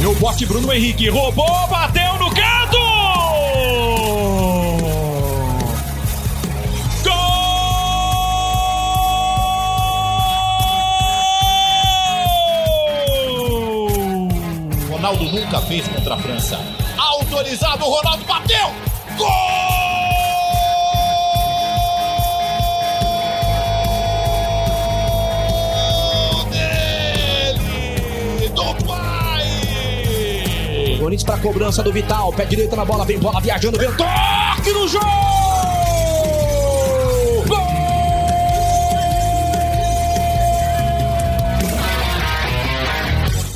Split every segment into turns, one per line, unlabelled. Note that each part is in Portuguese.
Meu bote Bruno Henrique roubou, bateu no canto! Gol! Ronaldo nunca fez contra a França. Autorizado, Ronaldo bateu! Gol
Corinthians para cobrança do Vital. Pé direito na bola, vem bola viajando, vem toque no jogo!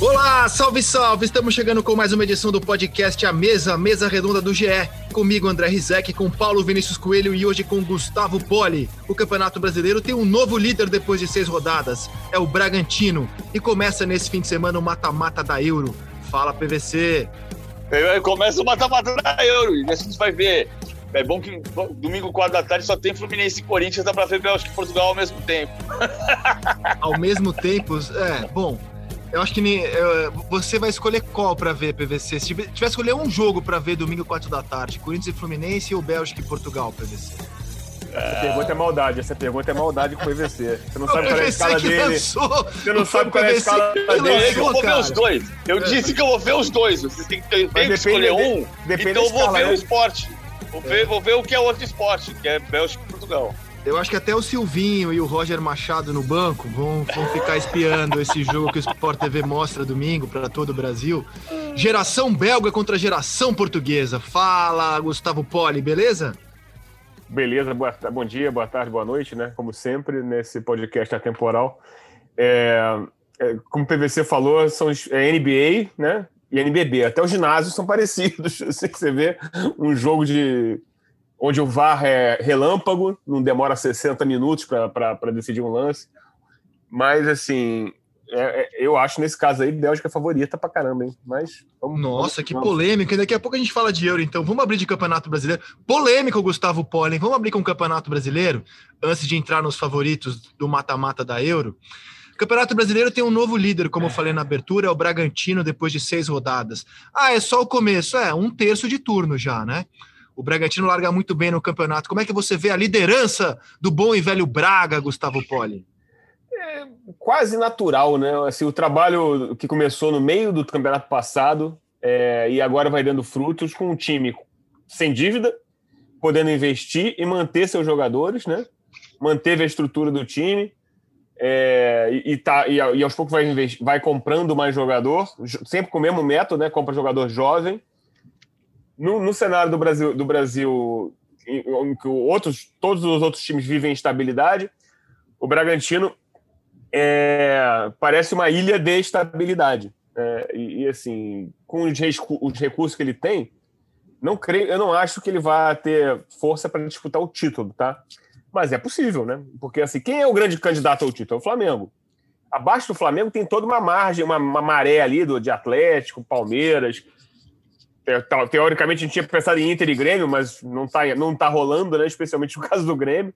Olá, salve, salve! Estamos chegando com mais uma edição do podcast A Mesa, Mesa Redonda do GE. Comigo, André Rizek, com Paulo Vinícius Coelho e hoje com Gustavo Poli. O Campeonato Brasileiro tem um novo líder depois de seis rodadas. É o Bragantino. E começa nesse fim de semana o mata-mata da Euro. Fala, PVC.
Começa o mata-mata da Euro. E a gente vai ver. É bom que domingo, 4 da tarde, só tem Fluminense e Corinthians, dá pra ver Bélgica e Portugal ao mesmo tempo.
Ao mesmo tempo, é, bom, eu acho que nem, é, você vai escolher qual pra ver, PVC. Se tiver escolher um jogo pra ver domingo, 4 da tarde, Corinthians e Fluminense ou Bélgica e Portugal, PVC?
Essa pergunta é maldade, essa pergunta é maldade com o PVC. Você não sabe qual é a escala
que
dele. Você não sabe qual é a escala
que
dele.
Eu, eu
lançou,
vou ver os dois. Eu
É.
disse que eu vou ver os dois. Vocês têm que, que escolher um. então eu vou ver
né?
o esporte. Vou ver, vou ver o que é outro esporte, que é Bélgica e Portugal.
Eu acho que até o Silvinho e o Roger Machado no banco vão, vão ficar espiando esse jogo que o Sport TV mostra domingo para todo o Brasil. Geração belga contra geração portuguesa. Fala, Gustavo Poli, beleza?
Beleza, boa, bom dia, boa tarde, boa noite, né? Como sempre, nesse podcast atemporal. É, é, como o PVC falou, são é NBA, né? E NBB. Até os ginásios são parecidos. Você vê um jogo de onde o VAR é relâmpago, não demora 60 minutos para decidir um lance. Mas, assim, é- é- eu acho nesse caso aí, Bélgica é favorita pra caramba, hein? Mas vamos.
Nossa,
vamos-
que
vamos.
polêmica. Daqui a pouco a gente fala de Euro, então. Vamos abrir de Campeonato Brasileiro. Polêmico, Gustavo Poli. Vamos abrir com o Campeonato Brasileiro, antes de entrar nos favoritos do mata-mata da Euro. Campeonato Brasileiro tem um novo líder, como eu falei na abertura, é o Bragantino, depois de seis rodadas. Ah, é só o começo. É, um terço de turno já, né? O Bragantino larga muito bem no campeonato. Como é que você vê a liderança do bom e velho Braga, Gustavo Poli?
Quase natural, né? Assim, o trabalho que começou no meio do campeonato passado é, e agora vai dando frutos com um time sem dívida, podendo investir e manter seus jogadores, né? Manteve a estrutura do time é, e, e tá, e, e aos poucos vai, vai comprando mais jogador, jo- sempre com o mesmo método, né? Compra jogador jovem. No, no cenário do Brasil, do Brasil em, em que outros, todos os outros times vivem instabilidade, o Bragantino é, parece uma ilha de estabilidade. É, e, e, assim, com os, os recursos que ele tem, não creio, eu não acho que ele vá ter força para disputar o título, tá? Mas é possível, né? Porque assim, quem é o grande candidato ao título? É o Flamengo. Abaixo do Flamengo tem toda uma margem, uma, uma maré ali do, de Atlético, Palmeiras. Te- Teoricamente a gente tinha pensado em Inter e Grêmio, mas não tá, não tá rolando, né? Especialmente no caso do Grêmio.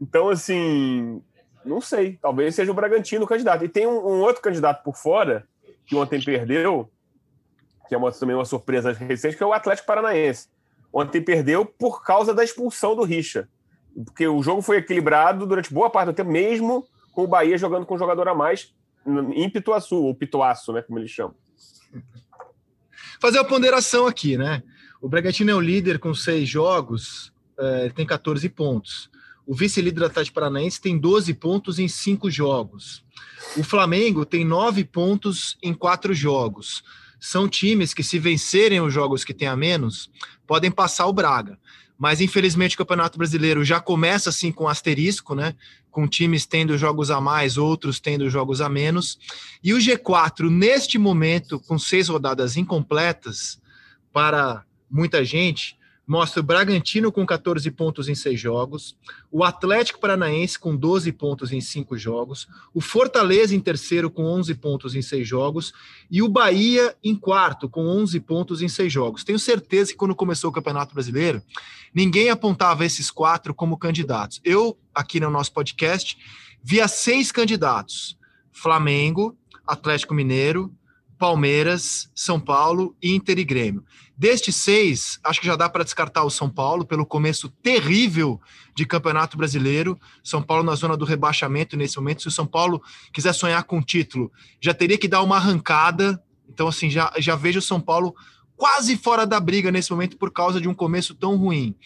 Então, assim, não sei. Talvez seja o Bragantino o candidato. E tem um, um outro candidato por fora, que ontem perdeu, que é uma, também uma surpresa recente, que é o Atlético Paranaense. Ontem perdeu por causa da expulsão do Richa. Porque o jogo foi equilibrado durante boa parte do tempo, mesmo com o Bahia jogando com um jogador a mais em Pituaçu, ou Pituaço, né, como eles chamam.
fazer uma ponderação aqui, né? O Bragantino é o líder com seis jogos, é, ele tem 14 pontos. O vice-líder Atlético Paranaense tem 12 pontos em cinco jogos. O Flamengo tem nove pontos em quatro jogos. São times que, se vencerem os jogos que têm a menos, podem passar o Braga. Mas, infelizmente, o Campeonato Brasileiro já começa assim com asterisco, né? Com times tendo jogos a mais, outros tendo jogos a menos. E o G4, neste momento, com seis rodadas incompletas, para muita gente, mostra o Bragantino com 14 pontos em seis jogos, o Atlético Paranaense com 12 pontos em cinco jogos, o Fortaleza em terceiro com 11 pontos em seis jogos e o Bahia em quarto com 11 pontos em seis jogos. Tenho certeza que quando começou o Campeonato Brasileiro, ninguém apontava esses quatro como candidatos. Eu, aqui no nosso podcast, via seis candidatos: Flamengo, Atlético Mineiro, Palmeiras, São Paulo, Inter e Grêmio. Destes seis, acho que já dá para descartar o São Paulo pelo começo terrível de Campeonato Brasileiro. São Paulo na zona do rebaixamento nesse momento. Se o São Paulo quiser sonhar com o título, já teria que dar uma arrancada. Então, assim, já, já vejo o São Paulo quase fora da briga nesse momento por causa de um começo tão ruim.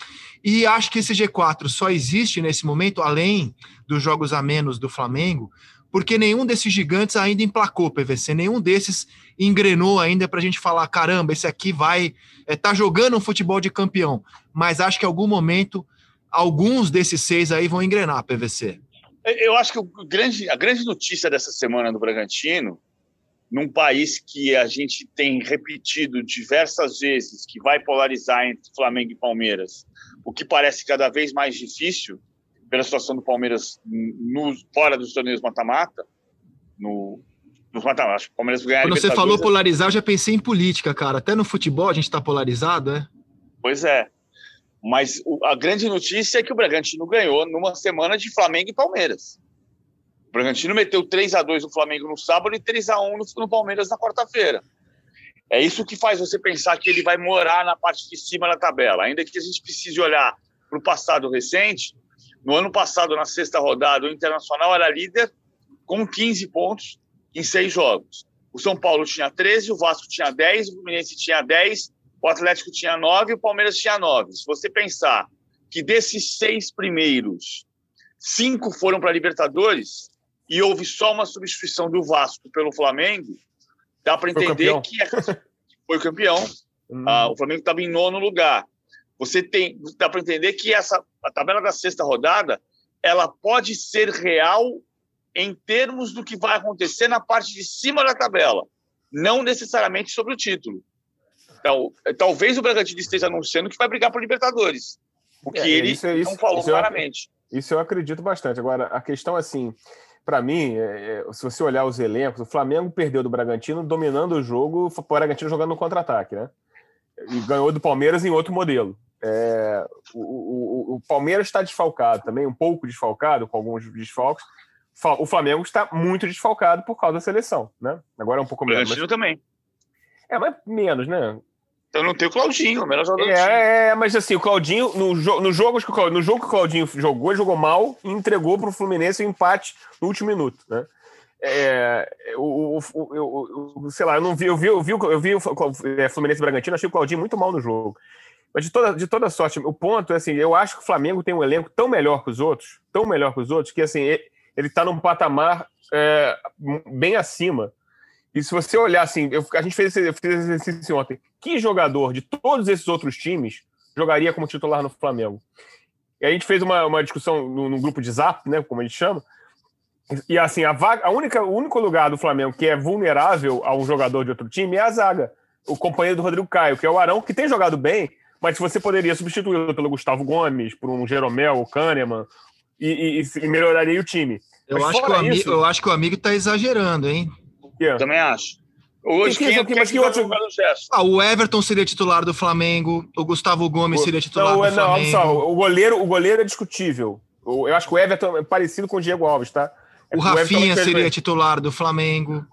E acho que esse G4 só existe nesse momento, além dos jogos a menos do Flamengo, porque nenhum desses gigantes ainda emplacou PVC, nenhum desses engrenou ainda para a gente falar: caramba, esse aqui vai é, tá jogando um futebol de campeão. Mas acho que em algum momento alguns desses seis aí vão engrenar PVC.
Eu acho que grande, a grande notícia dessa semana do Bragantino, num país que a gente tem repetido diversas vezes que vai polarizar entre Flamengo e Palmeiras, o que parece cada vez mais difícil, pela situação do Palmeiras no, fora dos torneios mata-mata, no, nos mata-mata. O Palmeiras ganhar
Quando você falou polarizar, eu já pensei em política, cara. Até no futebol a gente está polarizado, é?
Pois é. Mas o, a grande notícia é que o Bragantino ganhou numa semana de Flamengo e Palmeiras. O Bragantino meteu 3 a 2 no Flamengo no sábado e 3 a 1 no, no Palmeiras na quarta-feira. É isso que faz você pensar que ele vai morar na parte de cima da tabela. Ainda que a gente precise olhar para o passado recente, no ano passado, na sexta rodada, o Internacional era líder com 15 pontos em seis jogos. O São Paulo tinha 13, o Vasco tinha 10, o Fluminense tinha 10, o Atlético tinha 9 e o Palmeiras tinha 9. Se você pensar que desses seis primeiros, cinco foram para a Libertadores e houve só uma substituição do Vasco pelo Flamengo, dá para entender que é, foi campeão. Hum. Ah, o Flamengo estava em nono lugar. Você tem, dá para entender que essa a tabela da sexta rodada ela pode ser real em termos do que vai acontecer na parte de cima da tabela, não necessariamente sobre o título. Então, talvez o Bragantino esteja anunciando que vai brigar por Libertadores, o que é, ele isso, não falou isso claramente.
Eu, isso eu acredito bastante. Agora, a questão assim, para mim, é, é, se você olhar os elencos, o Flamengo perdeu do Bragantino dominando o jogo, o Bragantino jogando no contra-ataque, né? E ganhou do Palmeiras em outro modelo. É, o, o, o, Palmeiras está desfalcado também, um pouco desfalcado, com alguns desfalques. O Flamengo está muito desfalcado por causa da seleção, né? Agora é um pouco menos.
O mas... também.
É, mas menos, né?
Então não tem o Claudinho, o melhor jogador
é, é, mas assim, o Claudinho, no, jo no, jogo, no jogo que o Claudinho jogou, ele jogou mal e entregou para o Fluminense o um empate no último minuto, né? É, o, o, o, sei lá, eu não vi, eu vi, eu vi, eu vi o Fluminense e Bragantino, achei o Claudinho muito mal no jogo. Mas de toda, de toda sorte, o ponto é assim, eu acho que o Flamengo tem um elenco tão melhor que os outros, tão melhor que os outros, que assim, ele está num patamar é, bem acima. E se você olhar assim, eu, a gente fez esse, eu fiz esse exercício ontem, que jogador de todos esses outros times jogaria como titular no Flamengo? E a gente fez uma, uma discussão no, grupo de zap, né, como a gente chama, e assim, a, vaga, a única, o único lugar do Flamengo que é vulnerável a um jogador de outro time é a zaga. O companheiro do Rodrigo Caio, que é o Arão, que tem jogado bem, mas você poderia substituí-lo pelo Gustavo Gomes, por um Jeromel, o Kahneman, e, e, e melhoraria o time.
Eu acho, que o amigo, isso, eu acho que o amigo está exagerando, hein?
Yeah. Também acho. Hoje, quem, quem, quem, quem que outro...
ah, o Everton seria titular do Flamengo, o Gustavo Gomes o... seria titular não, do não, Flamengo. Não,
só, o goleiro, o goleiro é discutível. Eu acho que o Everton é parecido com o Diego Alves, tá?
É o Rafinha o seria titular do Flamengo.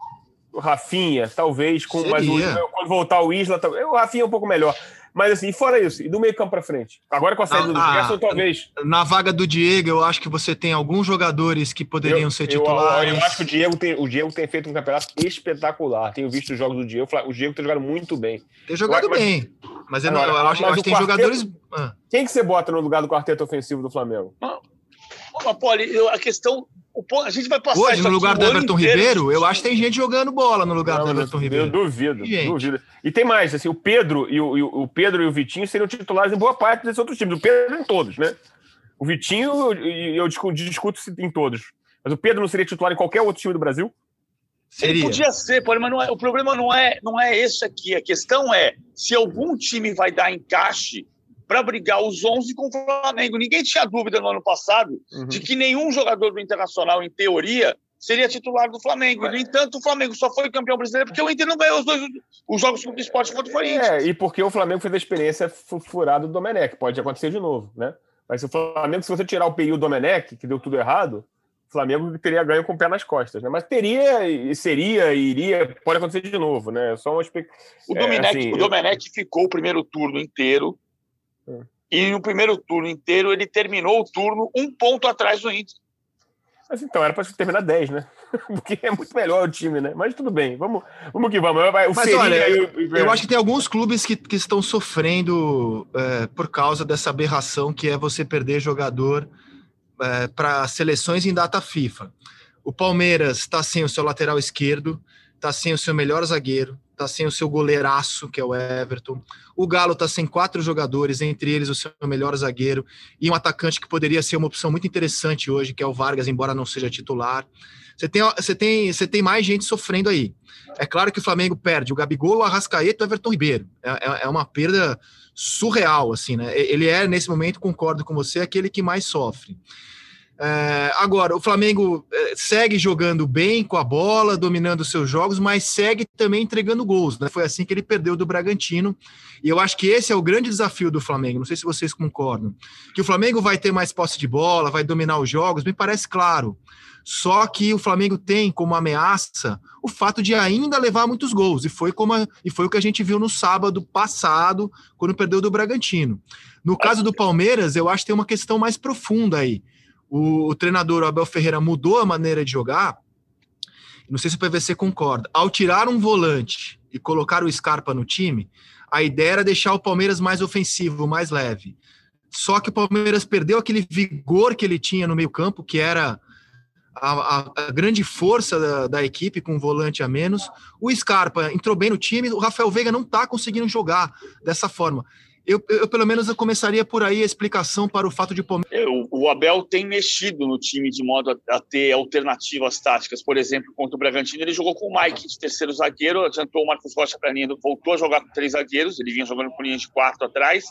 O Rafinha, talvez, com mais um, quando voltar o Isla, o Rafinha é um pouco melhor. Mas assim, fora isso, e do meio campo para frente? Agora com a saída do Gerson, ah, talvez.
Na vaga do Diego, eu acho que você tem alguns jogadores que poderiam eu, ser titulares.
Eu, eu, acho que o Diego, tem, o Diego tem feito um campeonato espetacular. Tenho visto os jogos do Diego. O Diego tem jogado muito bem.
Tem jogado mas, bem. Mas eu, agora, não, eu acho, acho que tem quarteto, jogadores.
Ah. Quem que você bota no lugar do quarteto ofensivo do Flamengo?
Não. Poli, a questão a gente vai passar
Hoje, no lugar do Everton Ribeiro, eu acho que tem gente jogando bola no lugar não, do Everton Ribeiro.
Eu duvido, duvido. E tem mais, assim, o Pedro e o, o, Pedro e o Vitinho seriam titulares em boa parte desses outros times. O Pedro em todos, né? O Vitinho, eu, eu discuto, discuto em todos. Mas o Pedro não seria titular em qualquer outro time do Brasil?
Seria. Ele podia ser, mas não é, o problema não é, não é esse aqui. A questão é se algum time vai dar encaixe para brigar os 11 com o Flamengo. Ninguém tinha dúvida no ano passado uhum. de que nenhum jogador do Internacional, em teoria, seria titular do Flamengo. Mas... No entanto, o Flamengo só foi campeão brasileiro porque o Inter não ganhou os dois os jogos contra o esporte contra o Corinthians.
É, e porque o Flamengo fez a experiência furada do Domenech. Pode acontecer de novo, né? Mas se o Flamengo, se você tirar o PI do Domenech, que deu tudo errado, o Flamengo teria ganho com o pé nas costas, né? Mas teria, e seria, e iria, pode acontecer de novo, né? Só uma.
O Domenech, é, assim, o Domenech ficou o primeiro turno inteiro. E no primeiro turno inteiro ele terminou o turno um ponto atrás do Inter.
Mas então, era para terminar 10, né? Porque é muito melhor o time, né? Mas tudo bem, vamos, vamos que vamos.
O Mas olha, eu, eu, acho que tem alguns clubes que, que estão sofrendo é, por causa dessa aberração que é você perder jogador é, para seleções em data FIFA. O Palmeiras está sem o seu lateral esquerdo, está sem o seu melhor zagueiro, está sem o seu goleiraço, que é o Everton. O Galo está sem quatro jogadores, entre eles o seu melhor zagueiro e um atacante que poderia ser uma opção muito interessante hoje, que é o Vargas, embora não seja titular. Você tem, você tem, você tem mais gente sofrendo aí. É claro que o Flamengo perde o Gabigol, o Arrascaeta e o Everton Ribeiro. É, é, é uma perda surreal, assim, né? Ele é, nesse momento, concordo com você, aquele que mais sofre. É, agora, o Flamengo é, segue jogando bem com a bola, dominando seus jogos, mas segue também entregando gols. Né? Foi assim que ele perdeu do Bragantino. E eu acho que esse é o grande desafio do Flamengo. Não sei se vocês concordam. Que o Flamengo vai ter mais posse de bola, vai dominar os jogos, me parece claro. Só que o Flamengo tem como ameaça o fato de ainda levar muitos gols. E foi, como a, e foi o que a gente viu no sábado passado, quando perdeu do Bragantino. No caso do Palmeiras, eu acho que tem uma questão mais profunda aí o, o treinador Abel Ferreira mudou a maneira de jogar. Não sei se o PVC concorda. Ao tirar um volante e colocar o Scarpa no time, a ideia era deixar o Palmeiras mais ofensivo, mais leve. Só que o Palmeiras perdeu aquele vigor que ele tinha no meio-campo, que era a, a, a, grande força da, da, equipe com um volante a menos. O Scarpa entrou bem no time, o Rafael Veiga não está conseguindo jogar dessa forma. Eu, eu, pelo menos, eu começaria por aí a explicação para o fato de
Palmeiras. O, Abel tem mexido no time de modo a, a, ter alternativas táticas. Por exemplo, contra o Bragantino, ele jogou com o Mike de terceiro zagueiro, adiantou o Marcos Rocha para linha, voltou a jogar com três zagueiros, ele vinha jogando com linha de quarto atrás.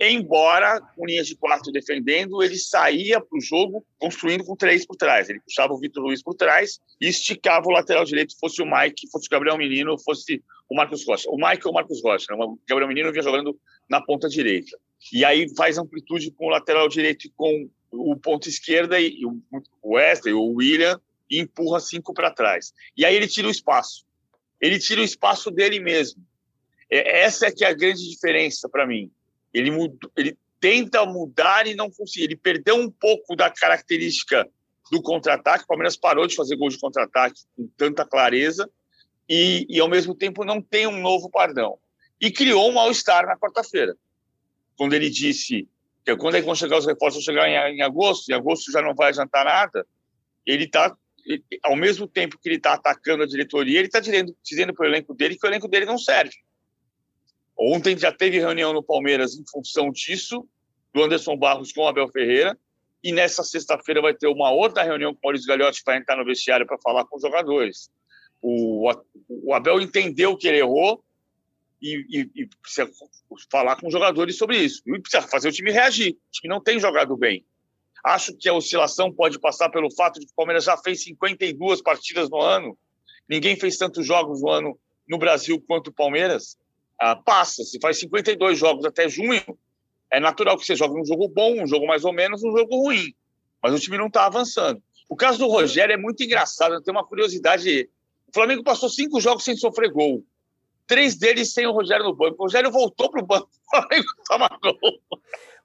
Embora com linha de quarto defendendo, ele saía para o jogo construindo com três por trás. Ele puxava o Vitor Luiz por trás e esticava o lateral direito, fosse o Mike, fosse o Gabriel Menino, fosse o Marcos Rocha. O Mike ou o Marcos Rocha. Né? O Gabriel Menino vinha jogando na ponta direita. E aí faz amplitude com o lateral direito e com o ponto esquerda e o Wesley, o William, e empurra cinco para trás. E aí ele tira o espaço. Ele tira o espaço dele mesmo. É, essa é que é a grande diferença para mim. Ele, mudou, ele tenta mudar e não consegue. Ele perdeu um pouco da característica do contra-ataque. O Palmeiras parou de fazer gol de contra-ataque com tanta clareza e, e, ao mesmo tempo, não tem um novo padrão e criou um mal-estar na quarta-feira, quando ele disse que quando é que vão chegar os reforços, vão chegar em, em agosto, em agosto já não vai adiantar nada, ele está, ao mesmo tempo que ele está atacando a diretoria, ele está dizendo, dizendo para o elenco dele que o elenco dele não serve. Ontem já teve reunião no Palmeiras em função disso, do Anderson Barros com o Abel Ferreira, e nessa sexta-feira vai ter uma outra reunião com o Maurício Gagliotti para entrar no vestiário para falar com os jogadores. O, o Abel entendeu que ele errou, e, e, e, precisa falar com os jogadores sobre isso. E precisa fazer o time reagir. O time não tem jogado bem. Acho que a oscilação pode passar pelo fato de que o Palmeiras já fez 52 partidas no ano. Ninguém fez tantos jogos no ano no Brasil quanto o Palmeiras. Ah, passa. Se faz 52 jogos até junho, é natural que você jogue um jogo bom, um jogo mais ou menos, um jogo ruim. Mas o time não está avançando. O caso do Rogério é muito engraçado. Tem uma curiosidade. O Flamengo passou cinco jogos sem sofrer gol três deles sem o Rogério no banco. O Rogério voltou para o banco, o Flamengo toma gol.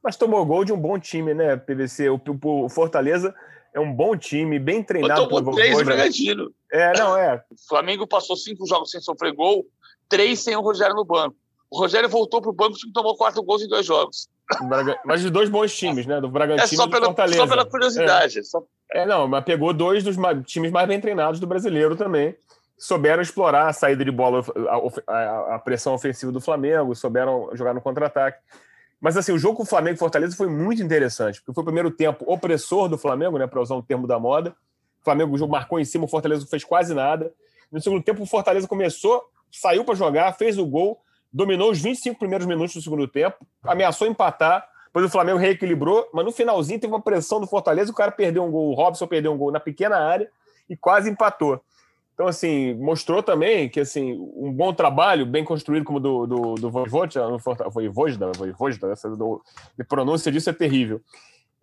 Mas tomou gol de um bom time, né, PVC? O, o Fortaleza é um bom time, bem treinado.
Tomou três do Bragantino.
É, não, é.
O Flamengo passou cinco jogos sem sofrer gol, três sem o Rogério no banco. O Rogério voltou para o banco e tomou quatro gols em dois jogos.
Mas de dois bons times, né? Do Bragantino é
só pela,
e do Fortaleza.
Só pela curiosidade.
É.
Só...
é, não, mas pegou dois dos times mais bem treinados do brasileiro também souberam explorar a saída de bola, a, a, pressão ofensiva do Flamengo, souberam jogar no contra-ataque. Mas assim, o jogo com o Flamengo e Fortaleza foi muito interessante, porque foi o primeiro tempo opressor do Flamengo, né, para usar um termo da moda. O Flamengo marcou em cima, o Fortaleza não fez quase nada. No segundo tempo, o Fortaleza começou, saiu para jogar, fez o gol, dominou os 25 primeiros minutos do segundo tempo, ameaçou empatar, depois o Flamengo reequilibrou, mas no finalzinho teve uma pressão do Fortaleza, o cara perdeu um gol, o Robson perdeu um gol na pequena área e quase empatou. Então, assim, mostrou também que, assim, um bom trabalho, bem construído como do, do, do Voivoda, Voivoda, Voivoda, essa do, de pronúncia disso é terrível,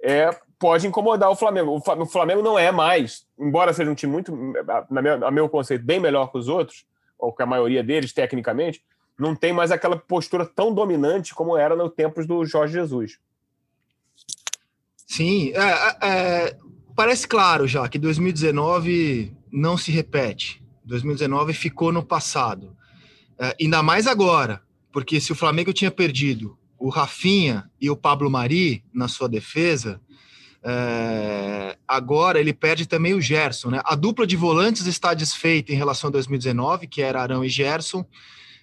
é, pode incomodar o Flamengo. O Flamengo não é mais, embora seja um time muito, na minha, a meu conceito, bem melhor que os outros, ou que a maioria deles, tecnicamente, não tem mais aquela postura tão dominante como era no tempos do Jorge Jesus.
Sim, é, é, é parece claro já que 2019 não se repete. 2019 ficou no passado. É, ainda mais agora, porque se o Flamengo tinha perdido o Rafinha e o Pablo Mari na sua defesa, é, agora ele perde também o Gerson. Né? A dupla de volantes está desfeita em relação a 2019, que era Arão e Gerson,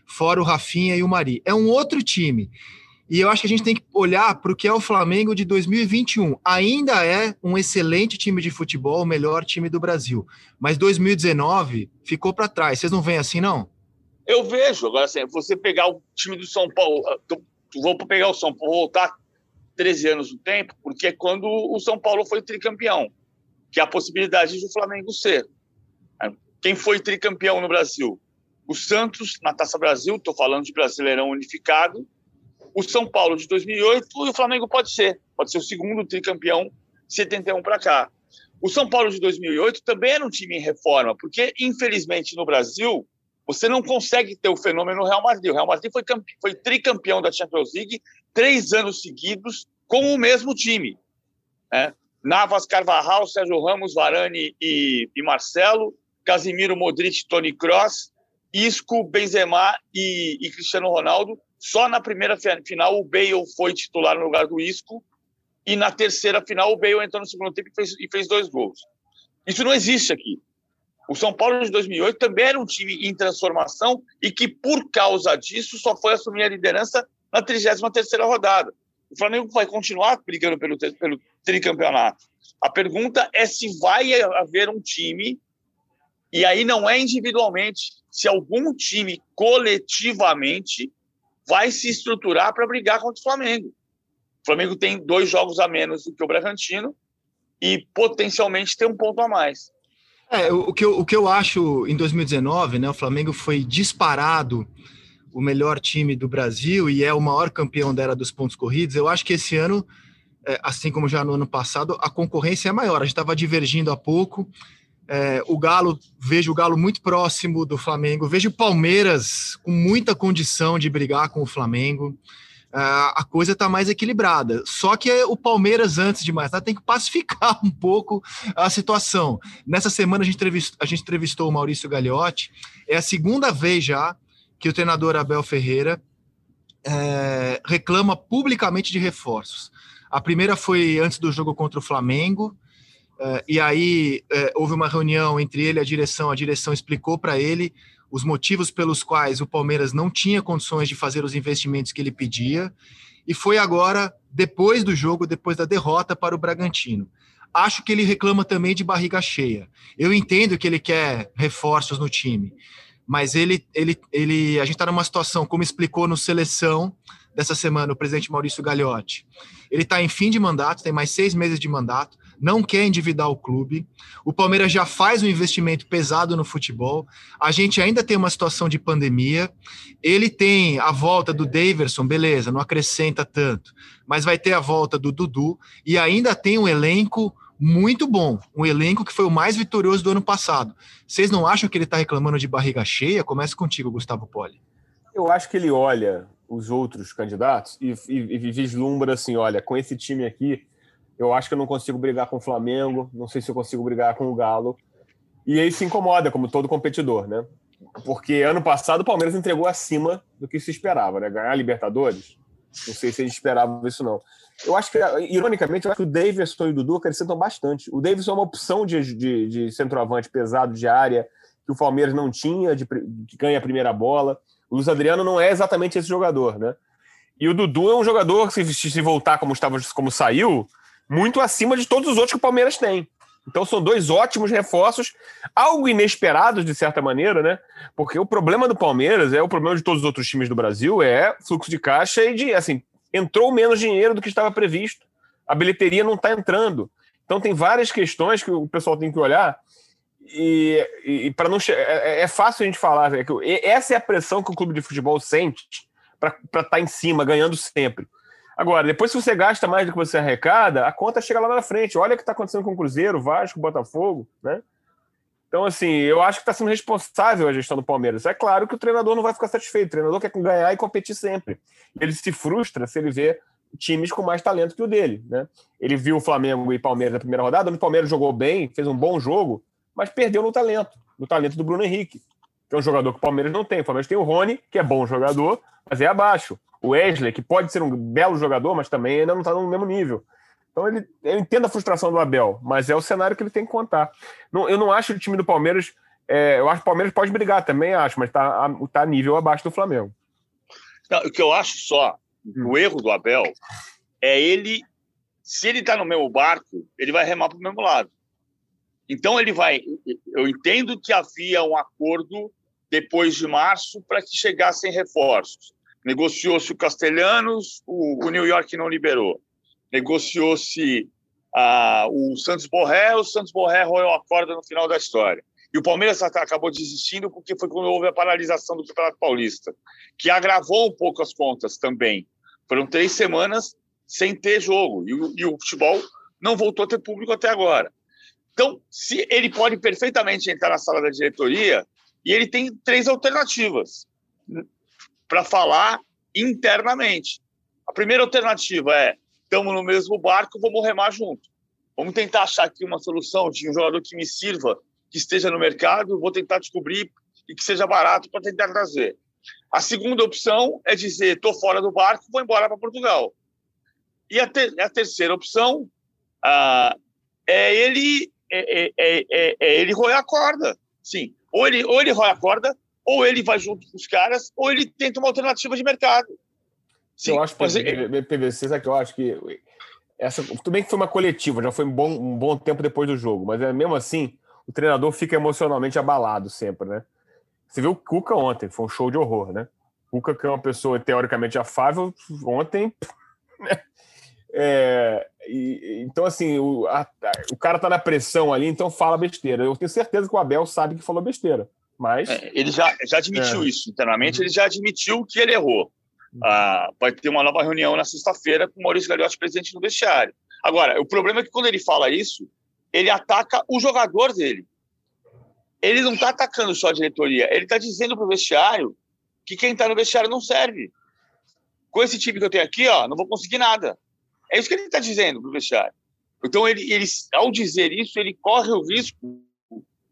fora o Rafinha e o Mari. É um outro time. E eu acho que a gente tem que olhar para o que é o Flamengo de 2021. Ainda é um excelente time de futebol, o melhor time do Brasil. Mas 2019 ficou para trás. Vocês não veem assim, não?
Eu vejo. Agora, assim, você pegar o time do São Paulo, ah, vou pegar o São Paulo, voltar 13 anos no tempo, porque é quando o São Paulo foi tricampeão, que há a possibilidade do Flamengo ser. Quem foi tricampeão no Brasil? O Santos, na Taça Brasil, estou falando de Brasileirão Unificado, o São Paulo de 2008 e o Flamengo pode ser, pode ser o segundo tricampeão 71 para cá. O São Paulo de 2008 também era um time em reforma, porque infelizmente no Brasil você não consegue ter o fenômeno Real Madrid. O Real Madrid foi, foi tricampeão da Champions League três anos seguidos com o mesmo time. Né? Navas, Carvajal, Sérgio Ramos, Varane e, e Marcelo, Casimiro, Modric, Tony Kroos, Isco, Benzema e, e Cristiano Ronaldo só na primeira final o Bale foi titular no lugar do Isco e na terceira final o Bale entrou no segundo tempo e fez, e fez dois gols. Isso não existe aqui. O São Paulo de 2008 também era um time em transformação e que, por causa disso, só foi assumir a liderança na 33ª rodada. O Flamengo vai continuar brigando pelo, pelo tricampeonato. A pergunta é se vai haver um time, e aí não é individualmente, se algum time coletivamente vai se estruturar para brigar contra o Flamengo. O Flamengo tem dois jogos a menos do que o Bragantino e potencialmente tem um ponto a mais.
É, o que, eu, o que eu acho em 2019, né, o Flamengo foi disparado o melhor time do Brasil e é o maior campeão da era dos pontos corridos. Eu acho que esse ano, é, assim como já no ano passado, a concorrência é maior. A gente estava divergindo há pouco. É, o Galo, vejo o Galo muito próximo do Flamengo, vejo o Palmeiras com muita condição de brigar com o Flamengo. É, a coisa está mais equilibrada. Só que o Palmeiras, antes de mais nada, tem que pacificar um pouco a situação. Nessa semana a gente entrevistou, a gente entrevistou o Maurício Gagliotti. É a segunda vez já que o treinador Abel Ferreira é, reclama publicamente de reforços. A primeira foi antes do jogo contra o Flamengo, Uh, e aí uh, houve uma reunião entre ele e a direção. A direção explicou para ele os motivos pelos quais o Palmeiras não tinha condições de fazer os investimentos que ele pedia. E foi agora, depois do jogo, depois da derrota para o Bragantino. Acho que ele reclama também de barriga cheia. Eu entendo que ele quer reforços no time, mas ele, ele, ele, a gente está numa situação, como explicou no seleção dessa semana o presidente Maurício Gagliotti. Ele está em fim de mandato, tem mais seis meses de mandato não quer endividar o clube. O Palmeiras já faz um investimento pesado no futebol. A gente ainda tem uma situação de pandemia. Ele tem a volta do Daverson, beleza, não acrescenta tanto, mas vai ter a volta do Dudu e ainda tem um elenco muito bom, um elenco que foi o mais vitorioso do ano passado. Vocês não acham que ele está reclamando de barriga cheia? Começa contigo, Gustavo Poli.
Eu acho que ele olha os outros candidatos e, e, e vislumbra assim: olha, com esse time aqui, eu acho que eu não consigo brigar com o Flamengo, não sei se eu consigo brigar com o Galo. E aí se incomoda, como todo competidor, né? Porque ano passado o Palmeiras entregou acima do que se esperava, né? Ganhar a Libertadores. Não sei se eles esperavam isso, não. Eu acho que, ironicamente, eu acho que o Davidson e o Dudu acrescentam bastante. O Davidson é uma opção de, de, de centroavante pesado de área que o Palmeiras não tinha, de, que ganha a primeira bola. O Luiz Adriano não é exatamente esse jogador, né? E o Dudu é um jogador que, se, se voltar como estava, como saiu, muito acima de todos os outros que o Palmeiras tem. Então são dois ótimos reforços, algo inesperados de certa maneira, né? Porque o problema do Palmeiras é o problema de todos os outros times do Brasil é fluxo de caixa e de assim entrou menos dinheiro do que estava previsto. A bilheteria não está entrando. Então tem várias questões que o pessoal tem que olhar e, e para não é, é, fácil a gente falar é que essa é a pressão que o clube de futebol sente para estar tá em cima, ganhando sempre. Agora, depois, se você gasta mais do que você arrecada, a conta chega lá na frente. Olha o que está acontecendo com o Cruzeiro, Vasco, Botafogo, né? Então, assim, eu acho que está sendo responsável a gestão do Palmeiras. É claro que o treinador não vai ficar satisfeito. O treinador quer ganhar e competir sempre. Ele se frustra se ele vê times com mais talento que o dele, né? Ele viu o Flamengo e Palmeiras na primeira rodada, onde o Palmeiras jogou bem, fez um bom jogo, mas perdeu no talento, no talento do Bruno Henrique, que é um jogador que o Palmeiras não tem. O Palmeiras tem o Rony, que é bom jogador, mas é abaixo o Wesley, que pode ser um belo jogador, mas também ainda não está no mesmo nível. Então ele, eu entendo a frustração do Abel, mas é o cenário que ele tem que contar. Não, eu não acho o time do Palmeiras. É, eu acho que o Palmeiras pode brigar também, acho, mas está tá nível abaixo do Flamengo.
Não, o que eu acho só, o erro do Abel é ele, se ele está no mesmo barco, ele vai remar para o mesmo lado. Então ele vai. Eu entendo que havia um acordo depois de março para que chegassem reforços. Negociou-se o Castelhanos, o, o, New York não liberou. Negociou-se ah, o Santos Borré, o Santos Borré roeu a corda no final da história. E o Palmeiras acabou desistindo porque foi quando houve a paralisação do Campeonato Paulista, que agravou um pouco as contas também. Foram três semanas sem ter jogo e o, e o futebol não voltou a ter público até agora. Então, se ele pode perfeitamente entrar na sala da diretoria e ele tem três alternativas para falar internamente. A primeira alternativa é: estamos no mesmo barco, vamos remar junto. Vamos tentar achar aqui uma solução de um jogador que me sirva, que esteja no mercado, vou tentar descobrir e que seja barato para tentar trazer. A segunda opção é dizer: estou fora do barco, vou embora para Portugal. E a, ter, a terceira opção ah, é ele é, é, é, é, é ele roer a corda. Sim, ou ele, ou ele roe a corda, ou ele vai junto com os caras, ou ele tenta uma alternativa de mercado.
Sim, eu acho que é- PVC, sabe que eu acho que essa, tudo bem que foi uma coletiva, já foi um bom, um bom tempo depois do jogo, mas é mesmo assim, o treinador fica emocionalmente abalado sempre, né? Você viu o Cuca ontem, foi um show de horror, né? O Cuca, que é uma pessoa teoricamente afável, ontem. Né? É, e, então, assim, o, a, o cara tá na pressão ali, então fala besteira. Eu tenho certeza que o Abel sabe que falou besteira. Mas. É,
ele já, já admitiu é. isso internamente, uhum. ele já admitiu que ele errou. Uhum. Ah, vai ter uma nova reunião na sexta-feira com o Maurício Gagliotti presente no vestiário. Agora, o problema é que quando ele fala isso, ele ataca o jogador dele. Ele não está atacando só a diretoria, ele está dizendo para o vestiário que quem está no vestiário não serve. Com esse time que eu tenho aqui, ó, não vou conseguir nada. É isso que ele está dizendo para o vestiário. Então, ele, ele, ao dizer isso, ele corre o risco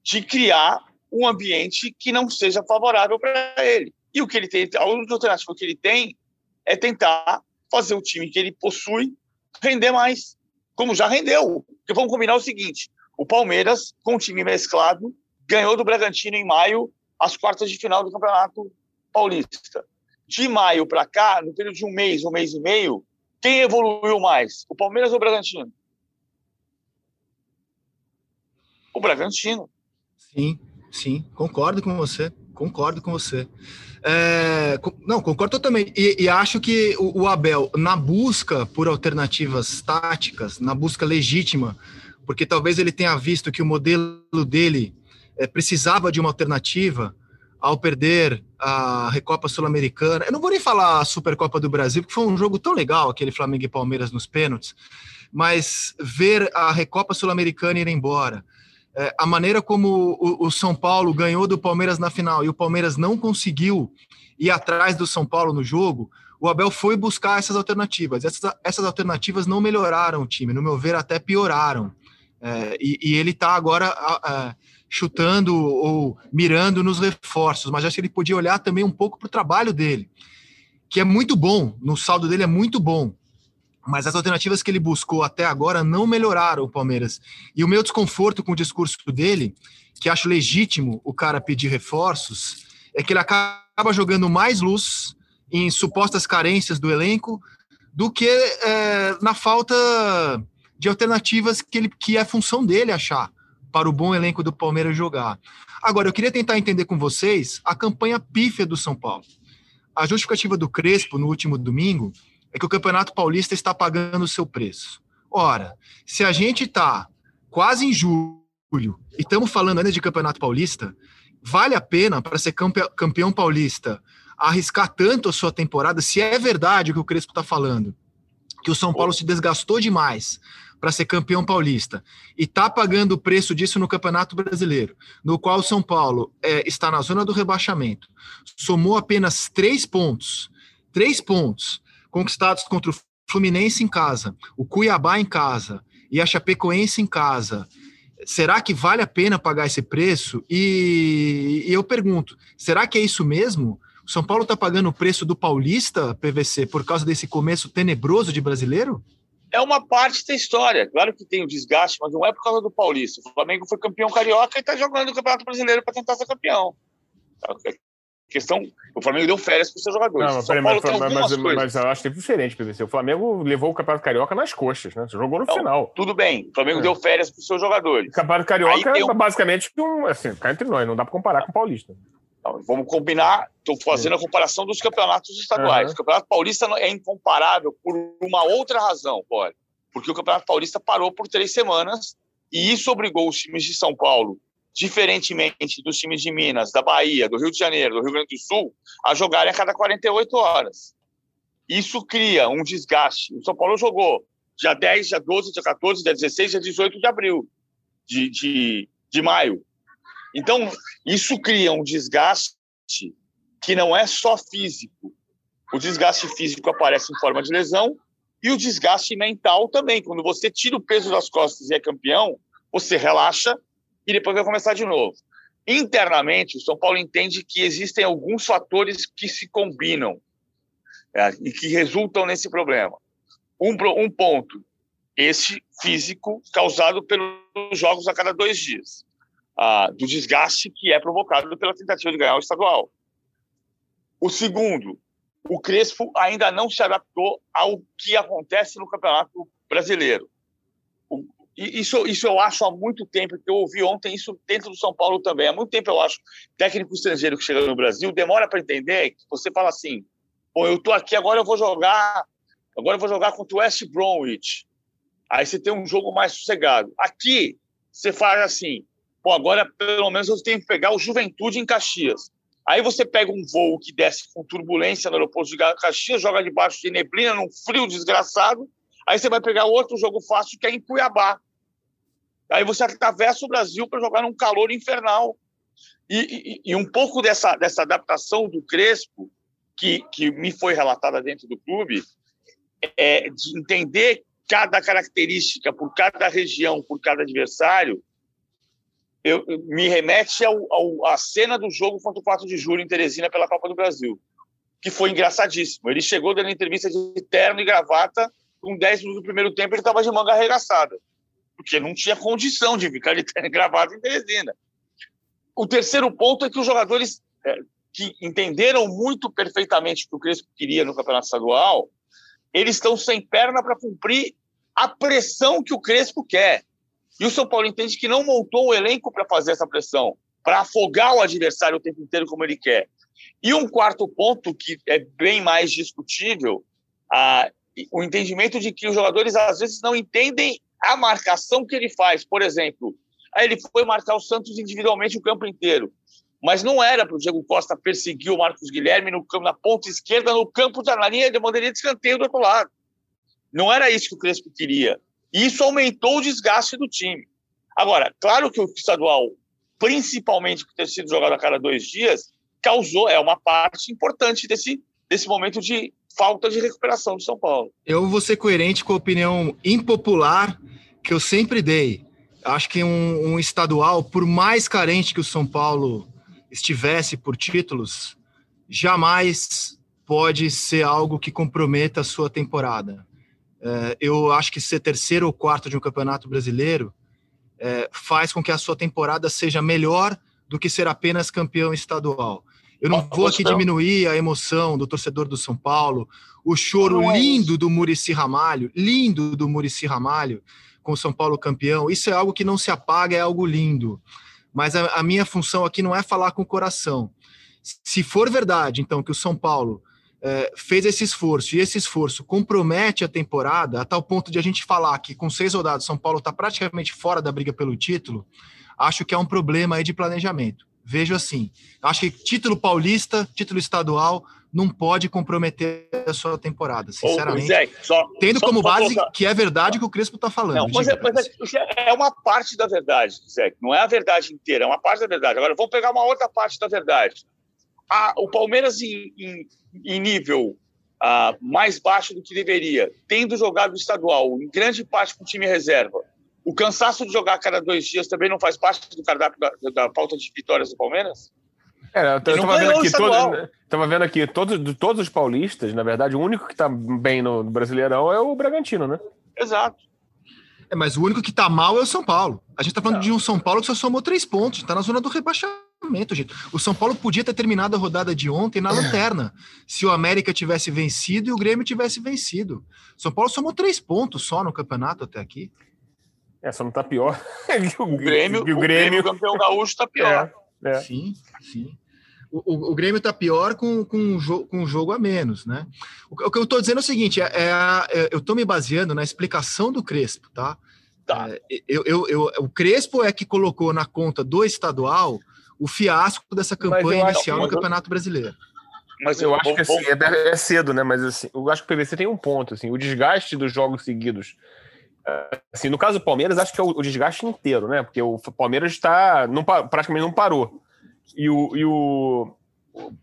de criar um ambiente que não seja favorável para ele. E o que ele tem, a única alternativa que ele tem é tentar fazer o time que ele possui render mais, como já rendeu. Porque vamos combinar o seguinte: o Palmeiras, com o time mesclado, ganhou do Bragantino em maio as quartas de final do Campeonato Paulista. De maio para cá, no período de um mês, um mês e meio, quem evoluiu mais? O Palmeiras ou o Bragantino? O Bragantino.
Sim. Sim, concordo com você. Concordo com você. É, não, concordo totalmente. E, e acho que o, o, Abel, na busca por alternativas táticas, na busca legítima, porque talvez ele tenha visto que o modelo dele é, precisava de uma alternativa ao perder a Recopa Sul-Americana. Eu não vou nem falar a Supercopa do Brasil, porque foi um jogo tão legal, aquele Flamengo e Palmeiras nos pênaltis, mas ver a Recopa Sul-Americana ir embora é, a maneira como o, o, São Paulo ganhou do Palmeiras na final e o Palmeiras não conseguiu ir atrás do São Paulo no jogo, o Abel foi buscar essas alternativas. Essas, essas alternativas não melhoraram o time, no meu ver, até pioraram. É, e, e, ele está agora a, chutando ou mirando nos reforços, mas acho que ele podia olhar também um pouco para o trabalho dele, que é muito bom, no saldo dele é muito bom mas as alternativas que ele buscou até agora não melhoraram o Palmeiras. E o meu desconforto com o discurso dele, que acho legítimo o cara pedir reforços, é que ele acaba jogando mais luz em supostas carências do elenco do que é, na falta de alternativas que, ele, que é função dele achar para o bom elenco do Palmeiras jogar. Agora, eu queria tentar entender com vocês a campanha pífia do São Paulo. A justificativa do Crespo no último domingo é que o Campeonato Paulista está pagando o seu preço. Ora, se a gente está quase em julho e estamos falando ainda de Campeonato Paulista, vale a pena para ser campeão paulista arriscar tanto a sua temporada, se é verdade o que o Crespo está falando, que o São Paulo se desgastou demais para ser campeão paulista e está pagando o preço disso no Campeonato Brasileiro, no qual o São Paulo é, está na zona do rebaixamento, somou apenas três pontos, três pontos conquistados contra o Fluminense em casa, o Cuiabá em casa e a Chapecoense em casa. Será que vale a pena pagar esse preço? E, e eu pergunto, será que é isso mesmo? O São Paulo está pagando o preço do Paulista, PVC, por causa desse começo tenebroso de brasileiro?
É uma parte da história. Claro que tem o desgaste, mas não é por causa do Paulista. O Flamengo foi campeão carioca e está jogando o Campeonato Brasileiro para tentar ser campeão. Questão, o Flamengo deu férias para os seus jogadores. Não, peraí,
mas, mas, mas, mas, eu acho que é diferente, PVC. O Flamengo levou o Campeonato Carioca nas coxas, né? Você jogou no não, final.
Tudo bem, o Flamengo é. deu férias para os seus jogadores. O
Campeonato Carioca é um... basicamente um, assim, cá entre nós, não dá para comparar com o Paulista.
Vamos combinar, estou fazendo a comparação dos campeonatos estaduais. Uhum. O Campeonato Paulista é incomparável por uma outra razão, pode. Porque o Campeonato Paulista parou por três semanas e isso obrigou os times de São Paulo, diferentemente dos times de Minas, da Bahia, do Rio de Janeiro, do Rio Grande do Sul, a jogarem a cada 48 horas. Isso cria um desgaste. O São Paulo jogou dia 10, dia 12, dia 14, dia 16, dia 18 de abril, de, de, de maio. Então, isso cria um desgaste que não é só físico. O desgaste físico aparece em forma de lesão e o desgaste mental também. Quando você tira o peso das costas e é campeão, você relaxa e depois vai começar de novo. Internamente, o São Paulo entende que existem alguns fatores que se combinam é, e que resultam nesse problema. Um, um ponto, esse físico causado pelos jogos a cada dois dias ah, do desgaste que é provocado pela tentativa de ganhar o estadual. O segundo, o Crespo ainda não se adaptou ao que acontece no Campeonato Brasileiro. O, isso, isso eu acho há muito tempo, eu ouvi ontem isso dentro do São Paulo também. Há muito tempo eu acho técnico estrangeiro que chega no Brasil demora para entender que você fala assim: Pô, eu estou aqui, agora eu vou jogar, agora eu vou jogar contra o West Bromwich. Aí você tem um jogo mais sossegado. Aqui, você faz assim: Pô, agora pelo menos eu tenho que pegar o Juventude em Caxias. Aí você pega um voo que desce com turbulência no aeroporto de Caxias, joga debaixo de neblina, num frio desgraçado. Aí você vai pegar outro jogo fácil que é em Cuiabá. Aí você atravessa o Brasil para jogar num calor infernal. E, e, e, um pouco dessa, dessa adaptação do Crespo, que, que me foi relatada dentro do clube, é de entender cada característica por cada região, por cada adversário, eu, me remete ao, ao, à cena do jogo contra o 4 de julho em Teresina pela Copa do Brasil, que foi engraçadíssimo. Ele chegou dando entrevista de terno e gravata, com 10 minutos do primeiro tempo ele estava de manga arregaçada, porque não tinha condição de ficar de gravata em Teresina. O terceiro ponto é que os jogadores é, que entenderam muito perfeitamente o que o Crespo queria no Campeonato Estadual, eles estão sem perna para cumprir a pressão que o Crespo quer. E o São Paulo entende que não montou o elenco para fazer essa pressão, para afogar o adversário o tempo inteiro como ele quer. E um quarto ponto que é bem mais discutível, ah, o entendimento de que os jogadores às vezes não entendem a marcação que ele faz. Por exemplo, aí ele foi marcar o Santos individualmente o campo inteiro, mas não era para o Diego Costa perseguir o Marcos Guilherme no, na ponta esquerda, no campo da linha de bandeirinha de escanteio do outro lado. Não era isso que o Crespo queria. E isso aumentou o desgaste do time. Agora, claro que o estadual, principalmente por ter sido jogado a cada dois dias, causou, é uma parte importante desse, desse momento de falta de recuperação do São Paulo.
Eu vou ser coerente com a opinião impopular que eu sempre dei. Acho que um, um estadual, por mais carente que o São Paulo estivesse por títulos, jamais pode ser algo que comprometa a sua temporada. É, eu acho que ser terceiro ou quarto de um campeonato brasileiro é, faz com que a sua temporada seja melhor do que ser apenas campeão estadual. Eu não vou aqui diminuir a emoção do torcedor do São Paulo, o choro é lindo do Murici Ramalho, lindo do Murici Ramalho, com o São Paulo campeão. Isso é algo que não se apaga, é algo lindo. Mas a, a minha função aqui não é falar com o coração. Se for verdade, então, que o São Paulo é, fez esse esforço e esse esforço compromete a temporada a tal ponto de a gente falar que com seis rodadas São Paulo está praticamente fora da briga pelo título, acho que é um problema aí de planejamento. Vejo assim, acho que título paulista, título estadual, não pode comprometer a sua temporada, sinceramente. Zé, só, tendo só como base colocar... que é verdade que o Crespo está falando. Não,
mas, é, mas é, é, uma parte da verdade, Zé. Não é a verdade inteira, é uma parte da verdade. Agora, vamos pegar uma outra parte da verdade. Ah, o Palmeiras em, em, em nível ah, mais baixo do que deveria, tendo jogado estadual, em grande parte com o time reserva, o cansaço de jogar a cada dois dias também não faz parte do cardápio da, da falta de vitórias do Palmeiras?
É, eu estava vendo aqui, todo, tava vendo aqui todos, de todos os paulistas, na verdade, o único que está bem no, no Brasileirão é o Bragantino, né?
Exato.
É, mas o único que está mal é o São Paulo. A gente está falando de um São Paulo que só somou três pontos, está na zona do rebaixamento, gente. O São Paulo podia ter terminado a rodada de ontem na lanterna, se o América tivesse vencido e o Grêmio tivesse vencido. São Paulo somou três pontos só no campeonato até aqui.
É, só não tá pior.
o Grêmio, o Grêmio, o Grêmio campeão gaúcho, tá pior.
É, é. Sim, sim. O, o, o, Grêmio tá pior com, com, um jogo, com um jogo a menos, né? O, o que eu tô dizendo é o seguinte: é, é, é, eu tô me baseando na explicação do Crespo, tá? tá. É, eu, eu, eu, o Crespo é que colocou na conta do estadual o fiasco dessa campanha inicial no Campeonato Brasileiro.
Mas eu, acho que assim, é, é, cedo, né? Mas assim, eu acho que o PVC tem um ponto, assim, o desgaste dos jogos seguidos Assim, no caso do Palmeiras, acho que é o, o desgaste inteiro, né? Porque o Palmeiras está não, praticamente não parou. E o, e o.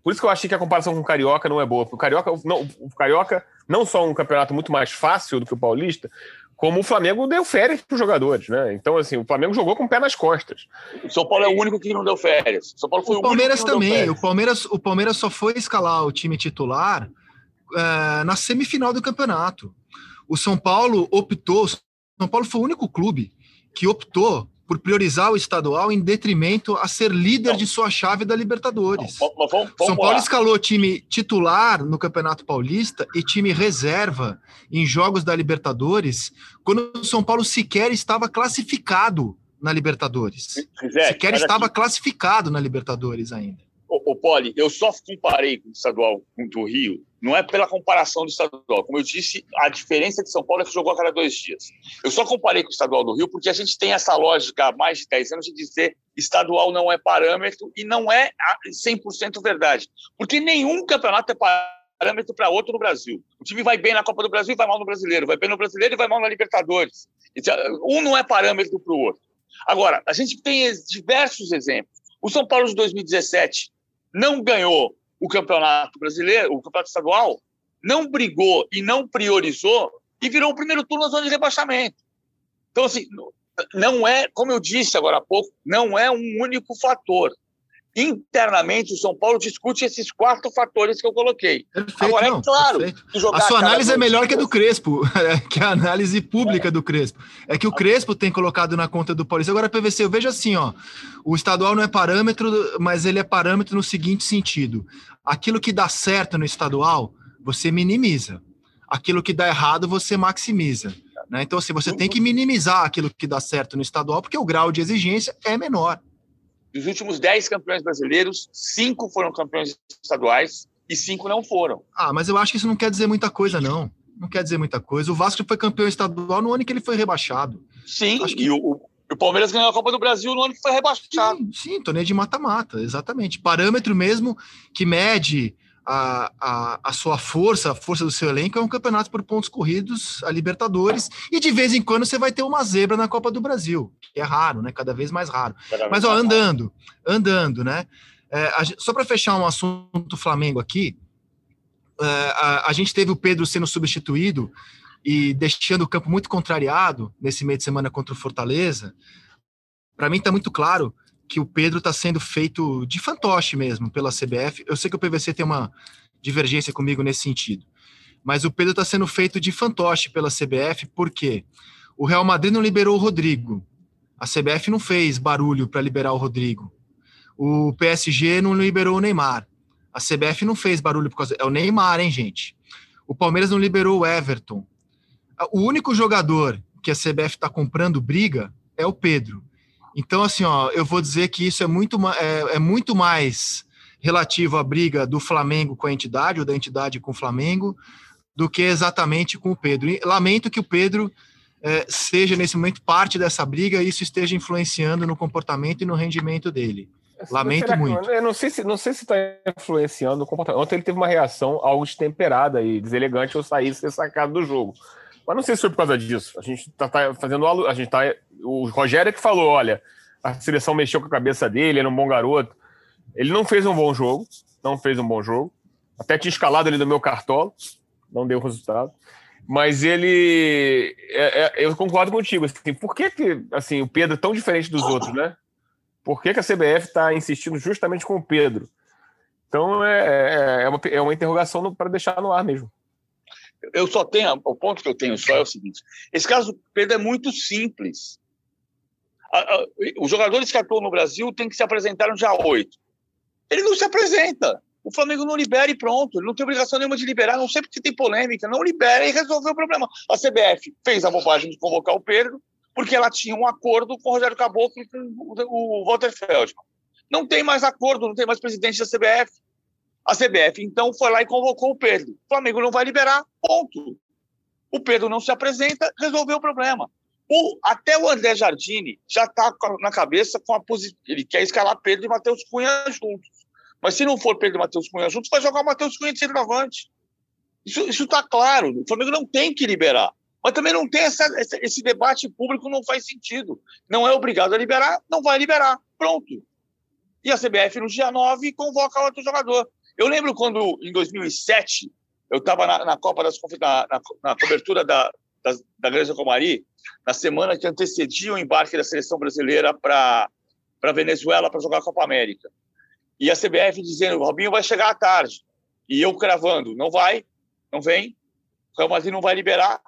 Por isso que eu achei que a comparação com o Carioca não é boa. Porque o Carioca não, o Carioca não só um campeonato muito mais fácil do que o Paulista, como o Flamengo deu férias para os jogadores, né? Então, assim, o Flamengo jogou com o pé nas costas.
O São Paulo é o único que não deu férias.
O, São Paulo foi o, o Palmeiras também. O Palmeiras, o Palmeiras só foi escalar o time titular uh, na semifinal do campeonato. O São Paulo optou, são Paulo foi o único clube que optou por priorizar o estadual em detrimento a ser líder não. de sua chave da Libertadores. Não, vamos, vamos São Paulo lá. escalou time titular no Campeonato Paulista e time reserva em jogos da Libertadores, quando o São Paulo sequer estava classificado na Libertadores. sequer estava aqui. classificado na Libertadores ainda.
Ô, ô Poli, eu só comparei com o estadual com o Rio não é pela comparação do estadual. Como eu disse, a diferença de São Paulo é que jogou a cada dois dias. Eu só comparei com o estadual do Rio porque a gente tem essa lógica há mais de 10 anos de dizer estadual não é parâmetro e não é 100% verdade. Porque nenhum campeonato é parâmetro para outro no Brasil. O time vai bem na Copa do Brasil e vai mal no Brasileiro, vai bem no Brasileiro e vai mal na Libertadores. Então, um não é parâmetro para o outro. Agora, a gente tem diversos exemplos. O São Paulo de 2017 não ganhou o campeonato brasileiro, o campeonato estadual, não brigou e não priorizou e virou o primeiro turno na zona de rebaixamento. Então, assim, não é, como eu disse agora há pouco, não é um único fator. Internamente, o São Paulo discute esses quatro fatores que eu coloquei.
Perfeito, Agora, é não, é claro, a sua análise é melhor que a do Crespo, que a análise pública é. do Crespo. É que o Crespo tem colocado na conta do Paulista. Agora, PVC, eu vejo assim, ó, o estadual não é parâmetro, mas ele é parâmetro no seguinte sentido: aquilo que dá certo no estadual, você minimiza. Aquilo que dá errado, você maximiza. Né? Então, assim, você tem que minimizar aquilo que dá certo no estadual, porque o grau de exigência é menor.
Dos últimos 10 campeões brasileiros, cinco foram campeões estaduais e cinco não foram.
Ah, mas eu acho que isso não quer dizer muita coisa, não. Não quer dizer muita coisa. O Vasco foi campeão estadual no ano que ele foi rebaixado.
Sim, acho que... e o, o Palmeiras ganhou a Copa do Brasil no ano que foi rebaixado.
Sim, sim torneio de mata-mata, exatamente. Parâmetro mesmo que mede a, a, a, sua força, a força do seu elenco, é um campeonato por pontos corridos, a Libertadores, e de vez em quando você vai ter uma zebra na Copa do Brasil, que é raro, né? Cada vez mais raro. Cada Mas, ó, andando, andando, né? É, a, só para fechar um assunto Flamengo aqui, é, a, a gente teve o Pedro sendo substituído e deixando o campo muito contrariado nesse meio de semana contra o Fortaleza. Para mim está muito claro que o Pedro está sendo feito de fantoche mesmo pela CBF. Eu sei que o PVC tem uma divergência comigo nesse sentido, mas o Pedro está sendo feito de fantoche pela CBF porque o Real Madrid não liberou o Rodrigo, a CBF não fez barulho para liberar o Rodrigo, o PSG não liberou o Neymar. A CBF não fez barulho por causa. É o Neymar, hein, gente? O Palmeiras não liberou o Everton. O único jogador que a CBF está comprando briga é o Pedro. Então, assim, ó, eu vou dizer que isso é muito, é, é muito mais relativo à briga do Flamengo com a entidade, ou da entidade com o Flamengo, do que exatamente com o Pedro. E lamento que o Pedro é, seja, nesse momento, parte dessa briga e isso esteja influenciando no comportamento e no rendimento dele. Lamento muito.
Eu não sei se não sei se está influenciando o comportamento. Ontem ele teve uma reação algo destemperada e deselegante ao sair ser sacado do jogo. Mas não sei se foi por causa disso. A gente está tá fazendo a gente tá o Rogério é que falou, olha, a seleção mexeu com a cabeça dele, era um bom garoto. Ele não fez um bom jogo, não fez um bom jogo. Até tinha escalado ele no meu cartola, não deu resultado. Mas ele, é, é, eu concordo contigo. Assim, por que, que assim, o Pedro é tão diferente dos outros, né? Por que, que a CBF está insistindo justamente com o Pedro? Então é, é, é uma, é uma interrogação para deixar no ar mesmo.
Eu só tenho, o ponto que eu tenho só é o seguinte: esse caso do Pedro é muito simples. Os jogadores que atuam no Brasil têm que se apresentar no dia 8. Ele não se apresenta. O Flamengo não libera e pronto. Ele não tem obrigação nenhuma de liberar, não sei porque tem polêmica. Não libera e resolveu o problema. A CBF fez a bobagem de convocar o Pedro, porque ela tinha um acordo com o Rogério Caboclo e com o Walter Feldman. Não tem mais acordo, não tem mais presidente da CBF. A CBF, então, foi lá e convocou o Pedro. O Flamengo não vai liberar, ponto. O Pedro não se apresenta, resolveu o problema. O, até o André Jardine já está na cabeça com a posição. Ele quer escalar Pedro e Matheus Cunha juntos. Mas se não for Pedro e Matheus Cunha juntos, vai jogar o Matheus Cunha de centroavante. Isso está claro. O Flamengo não tem que liberar. Mas também não tem essa, esse debate público, não faz sentido. Não é obrigado a liberar, não vai liberar. Pronto. E a CBF, no dia 9, convoca outro jogador. Eu lembro quando, em 2007, eu estava na, na, Copa das na, na, na cobertura da, da, da Grande Comari, na semana que antecedia o embarque da seleção brasileira para a Venezuela para jogar a Copa América. E a CBF dizendo: o Robinho vai chegar à tarde. E eu cravando: não vai, não vem, o Real Madrid não vai liberar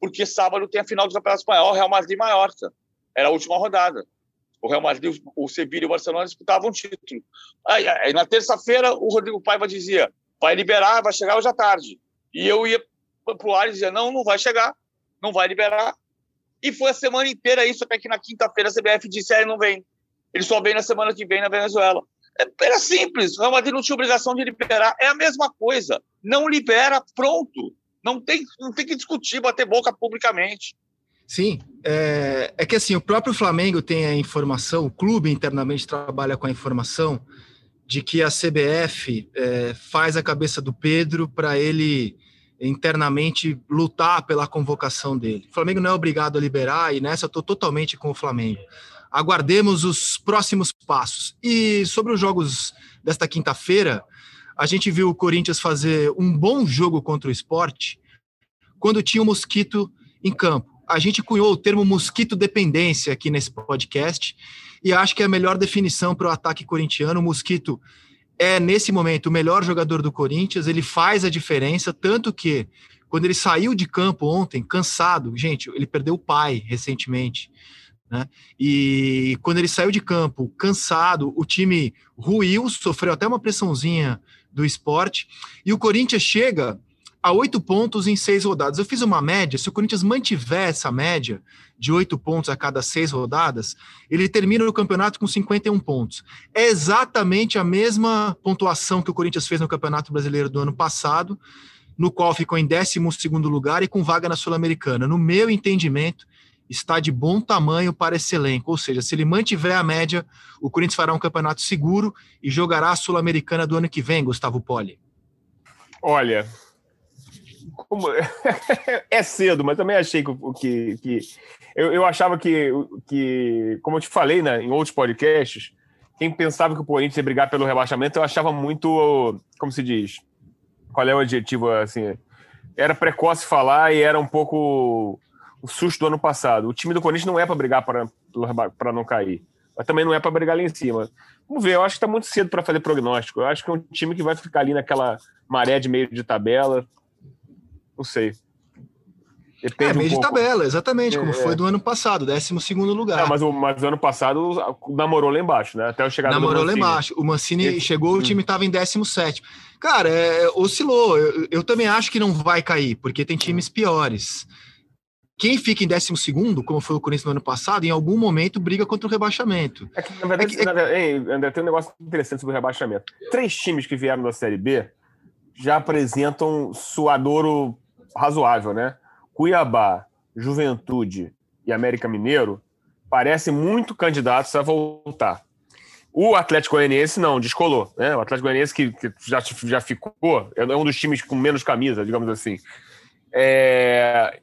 porque sábado tem a final do Campeonato Espanhol, Real Madrid e Mallorca. Era a última rodada. O Real Madrid, o Sevilla e o Barcelona disputavam um título. Aí, aí na terça-feira, o Rodrigo Paiva dizia: vai liberar, vai chegar hoje à tarde. E eu ia para o ar e dizia: não, não vai chegar, não vai liberar. E foi a semana inteira isso, até que na quinta-feira a CBF disse: ah, não vem. Ele só vem na semana que vem na Venezuela. É, era simples, o Real Madrid não tinha obrigação de liberar. É a mesma coisa. Não libera, pronto. Não tem, não tem que discutir, bater boca publicamente.
Sim, é, é, que assim, o próprio Flamengo tem a informação, o clube internamente trabalha com a informação de que a CBF é, faz a cabeça do Pedro para ele internamente lutar pela convocação dele. O Flamengo não é obrigado a liberar e nessa eu estou totalmente com o Flamengo. Aguardemos os próximos passos. E sobre os jogos desta quinta-feira, a gente viu o Corinthians fazer um bom jogo contra o esporte quando tinha o um mosquito em campo. A gente cunhou o termo mosquito dependência aqui nesse podcast e acho que é a melhor definição para o ataque corintiano. O mosquito é, nesse momento, o melhor jogador do Corinthians, ele faz a diferença, tanto que quando ele saiu de campo ontem, cansado, gente, ele perdeu o pai recentemente. Né? E quando ele saiu de campo cansado, o time ruiu, sofreu até uma pressãozinha do esporte. E o Corinthians chega a oito pontos em seis rodadas. Eu fiz uma média, se o Corinthians mantiver essa média de oito pontos a cada seis rodadas, ele termina o campeonato com 51 pontos. É exatamente a mesma pontuação que o Corinthians fez no Campeonato Brasileiro do ano passado, no qual ficou em 12 lugar e com vaga na Sul-Americana. No meu entendimento, está de bom tamanho para esse elenco. Ou seja, se ele mantiver a média, o Corinthians fará um campeonato seguro e jogará a Sul-Americana do ano que vem, Gustavo Poli.
Olha, como... é cedo, mas também achei que, que, que... Eu, eu, achava que, que, como eu te falei né, em outros podcasts, quem pensava que o Corinthians ia brigar pelo rebaixamento, eu achava muito, como se diz, qual é o adjetivo assim? Era precoce falar e era um pouco o susto do ano passado. O time do Corinthians não é para brigar para não cair, mas também não é para brigar ali em cima. Vamos ver, eu acho que está muito cedo para fazer prognóstico. Eu acho que é um time que vai ficar ali naquela maré de meio de tabela. Não sei.
Depende é, meio um de tabela, exatamente, como é, foi do ano passado, 12 lugar.
mas, o, mas o ano passado namorou lá embaixo, né? Até o chegar
Namorou lá embaixo. O Mancini Esse... chegou, o time estava em 17. Cara, é, oscilou. Eu, eu, também acho que não vai cair, porque tem times piores. Quem fica em 12, como foi o Corinthians no ano passado, em algum momento briga contra o rebaixamento.
É que, na verdade, é que, é... André, tem um negócio interessante sobre o rebaixamento. Três times que vieram da Série B já apresentam suadouro razoável, né? Cuiabá, Juventude e América Mineiro parecem muito candidatos a voltar. O Atlético Goianiense não, descolou. Né? O Atlético Goianiense, que, que já, já ficou, é um dos times com menos camisa, digamos assim. É...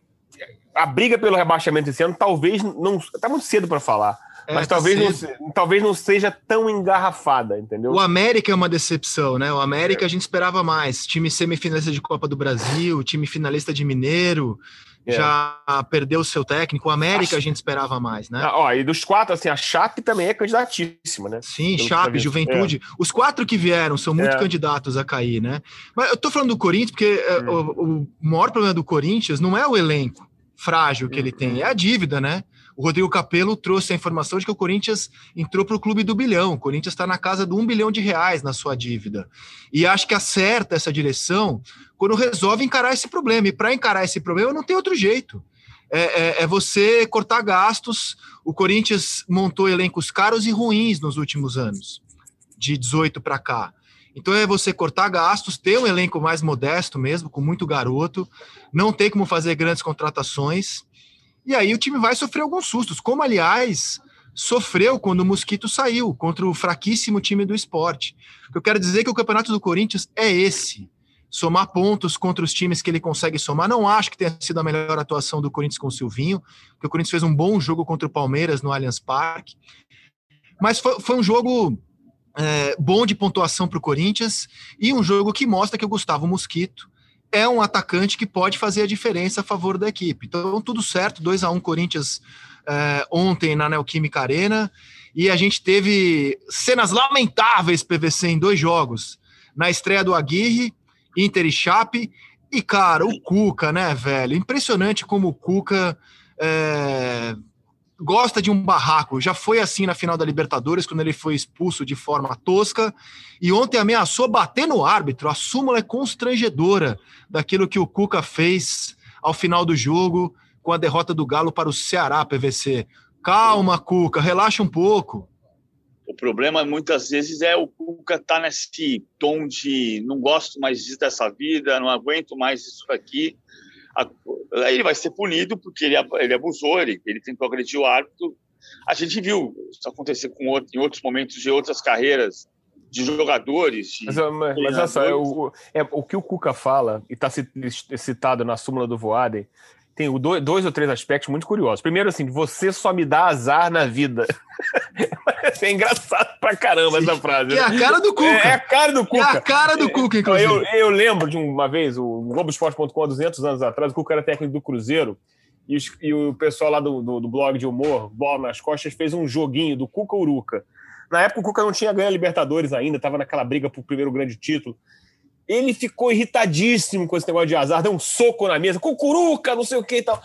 A briga pelo rebaixamento esse ano talvez não. Está muito cedo para falar. É, mas talvez não, talvez não seja tão engarrafada, entendeu?
O América é uma decepção, né? O América é. a gente esperava mais. Time semifinalista de Copa do Brasil, time finalista de Mineiro. É. Já perdeu o seu técnico. O América a, a gente esperava mais, né?
Ah, ó, e dos quatro, assim, a Chape também é candidatíssima, né?
Sim, Pelo Chape, Juventude. É. Os quatro que vieram são muito é. candidatos a cair, né? Mas eu tô falando do Corinthians porque hum. o, o maior problema do Corinthians não é o elenco frágil que ele tem, é a dívida, né? O Rodrigo Capello trouxe a informação de que o Corinthians entrou para o clube do bilhão. O Corinthians está na casa do um bilhão de reais na sua dívida. E acho que acerta essa direção quando resolve encarar esse problema. E para encarar esse problema não tem outro jeito. É, é, é, você cortar gastos. O Corinthians montou elencos caros e ruins nos últimos anos, de 18 para cá. Então é você cortar gastos, ter um elenco mais modesto mesmo, com muito garoto, não ter como fazer grandes contratações e aí o time vai sofrer alguns sustos, como aliás sofreu quando o Mosquito saiu contra o fraquíssimo time do esporte. Eu quero dizer que o campeonato do Corinthians é esse. Somar pontos contra os times que ele consegue somar. Não acho que tenha sido a melhor atuação do Corinthians com o Silvinho, porque o Corinthians fez um bom jogo contra o Palmeiras no Allianz Parque. Mas foi, foi um jogo é, bom de pontuação para o Corinthians e um jogo que mostra que o Gustavo Mosquito é um atacante que pode fazer a diferença a favor da equipe. Então, tudo certo, 2 a 1 um Corinthians é, ontem na Neoquímica Arena, e a gente teve cenas lamentáveis PVC em dois jogos. Na estreia do Aguirre, Inter e Chape, e, cara, o Cuca, né, velho? Impressionante como o Cuca é, gosta de um barraco. Já foi assim na final da Libertadores, quando ele foi expulso de forma tosca. E ontem ameaçou bater no árbitro. A súmula é constrangedora daquilo que o Cuca fez ao final do jogo, com a derrota do Galo para o Ceará, PVC. Calma, Cuca, relaxa um pouco.
O problema muitas vezes é o Cuca tá nesse tom de não gosto mais dessa vida, não aguento mais isso aqui ele vai ser punido porque ele, ele abusou, ele, ele tentou agredir o árbitro. A gente viu isso acontecer com outro, em outros momentos de outras carreiras de jogadores. De
mas, mas, mas olha só, é o, é, o que o Cuca fala, e está citado na súmula do Voaden, tem dois, dois ou três aspectos muito curiosos. Primeiro, assim, você só me dá azar na vida. é engraçado pra caramba essa frase.
É a cara do Cuca. É,
é a cara do Cuca.
É a cara do Cuca, inclusive.
Eu, eu lembro de uma vez, o Globoesporte.com, há 200 anos atrás, o Cuca era técnico do Cruzeiro, e, os, e o pessoal lá do, do, do, blog de humor, Bola nas Costas, fez um joguinho do Cuca Uruca. Na época, o Cuca não tinha ganho a Libertadores ainda, estava naquela briga pro primeiro grande título. Ele ficou irritadíssimo com esse negócio de azar, deu um soco na mesa, cucuruca, não sei o que e tal.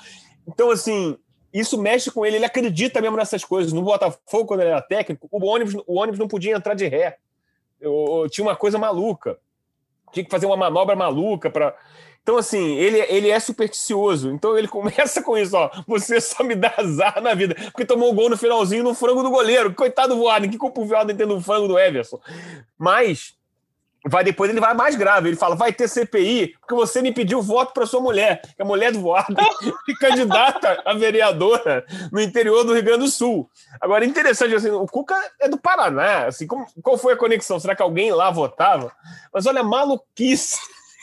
Então, assim, isso mexe com ele, ele acredita mesmo nessas coisas. No Botafogo, quando ele era técnico, o ônibus, o ônibus não podia entrar de ré. Eu, eu, tinha uma coisa maluca. Tinha que fazer uma manobra maluca para. Então, assim, ele, ele é supersticioso. Então, ele começa com isso, ó. Você só me dá azar na vida. Porque tomou o gol no finalzinho no frango do goleiro. Coitado do Warden, que culpa o Warden tendo um frango do Everson. Mas vai depois ele vai mais grave. Ele fala: vai ter CPI porque você me pediu voto para sua mulher, que é a mulher do voado, e candidata a vereadora no interior do Rio Grande do Sul. Agora, interessante, assim, o Cuca é do Paraná. Assim, como, qual foi a conexão? Será que alguém lá votava? Mas olha, maluquice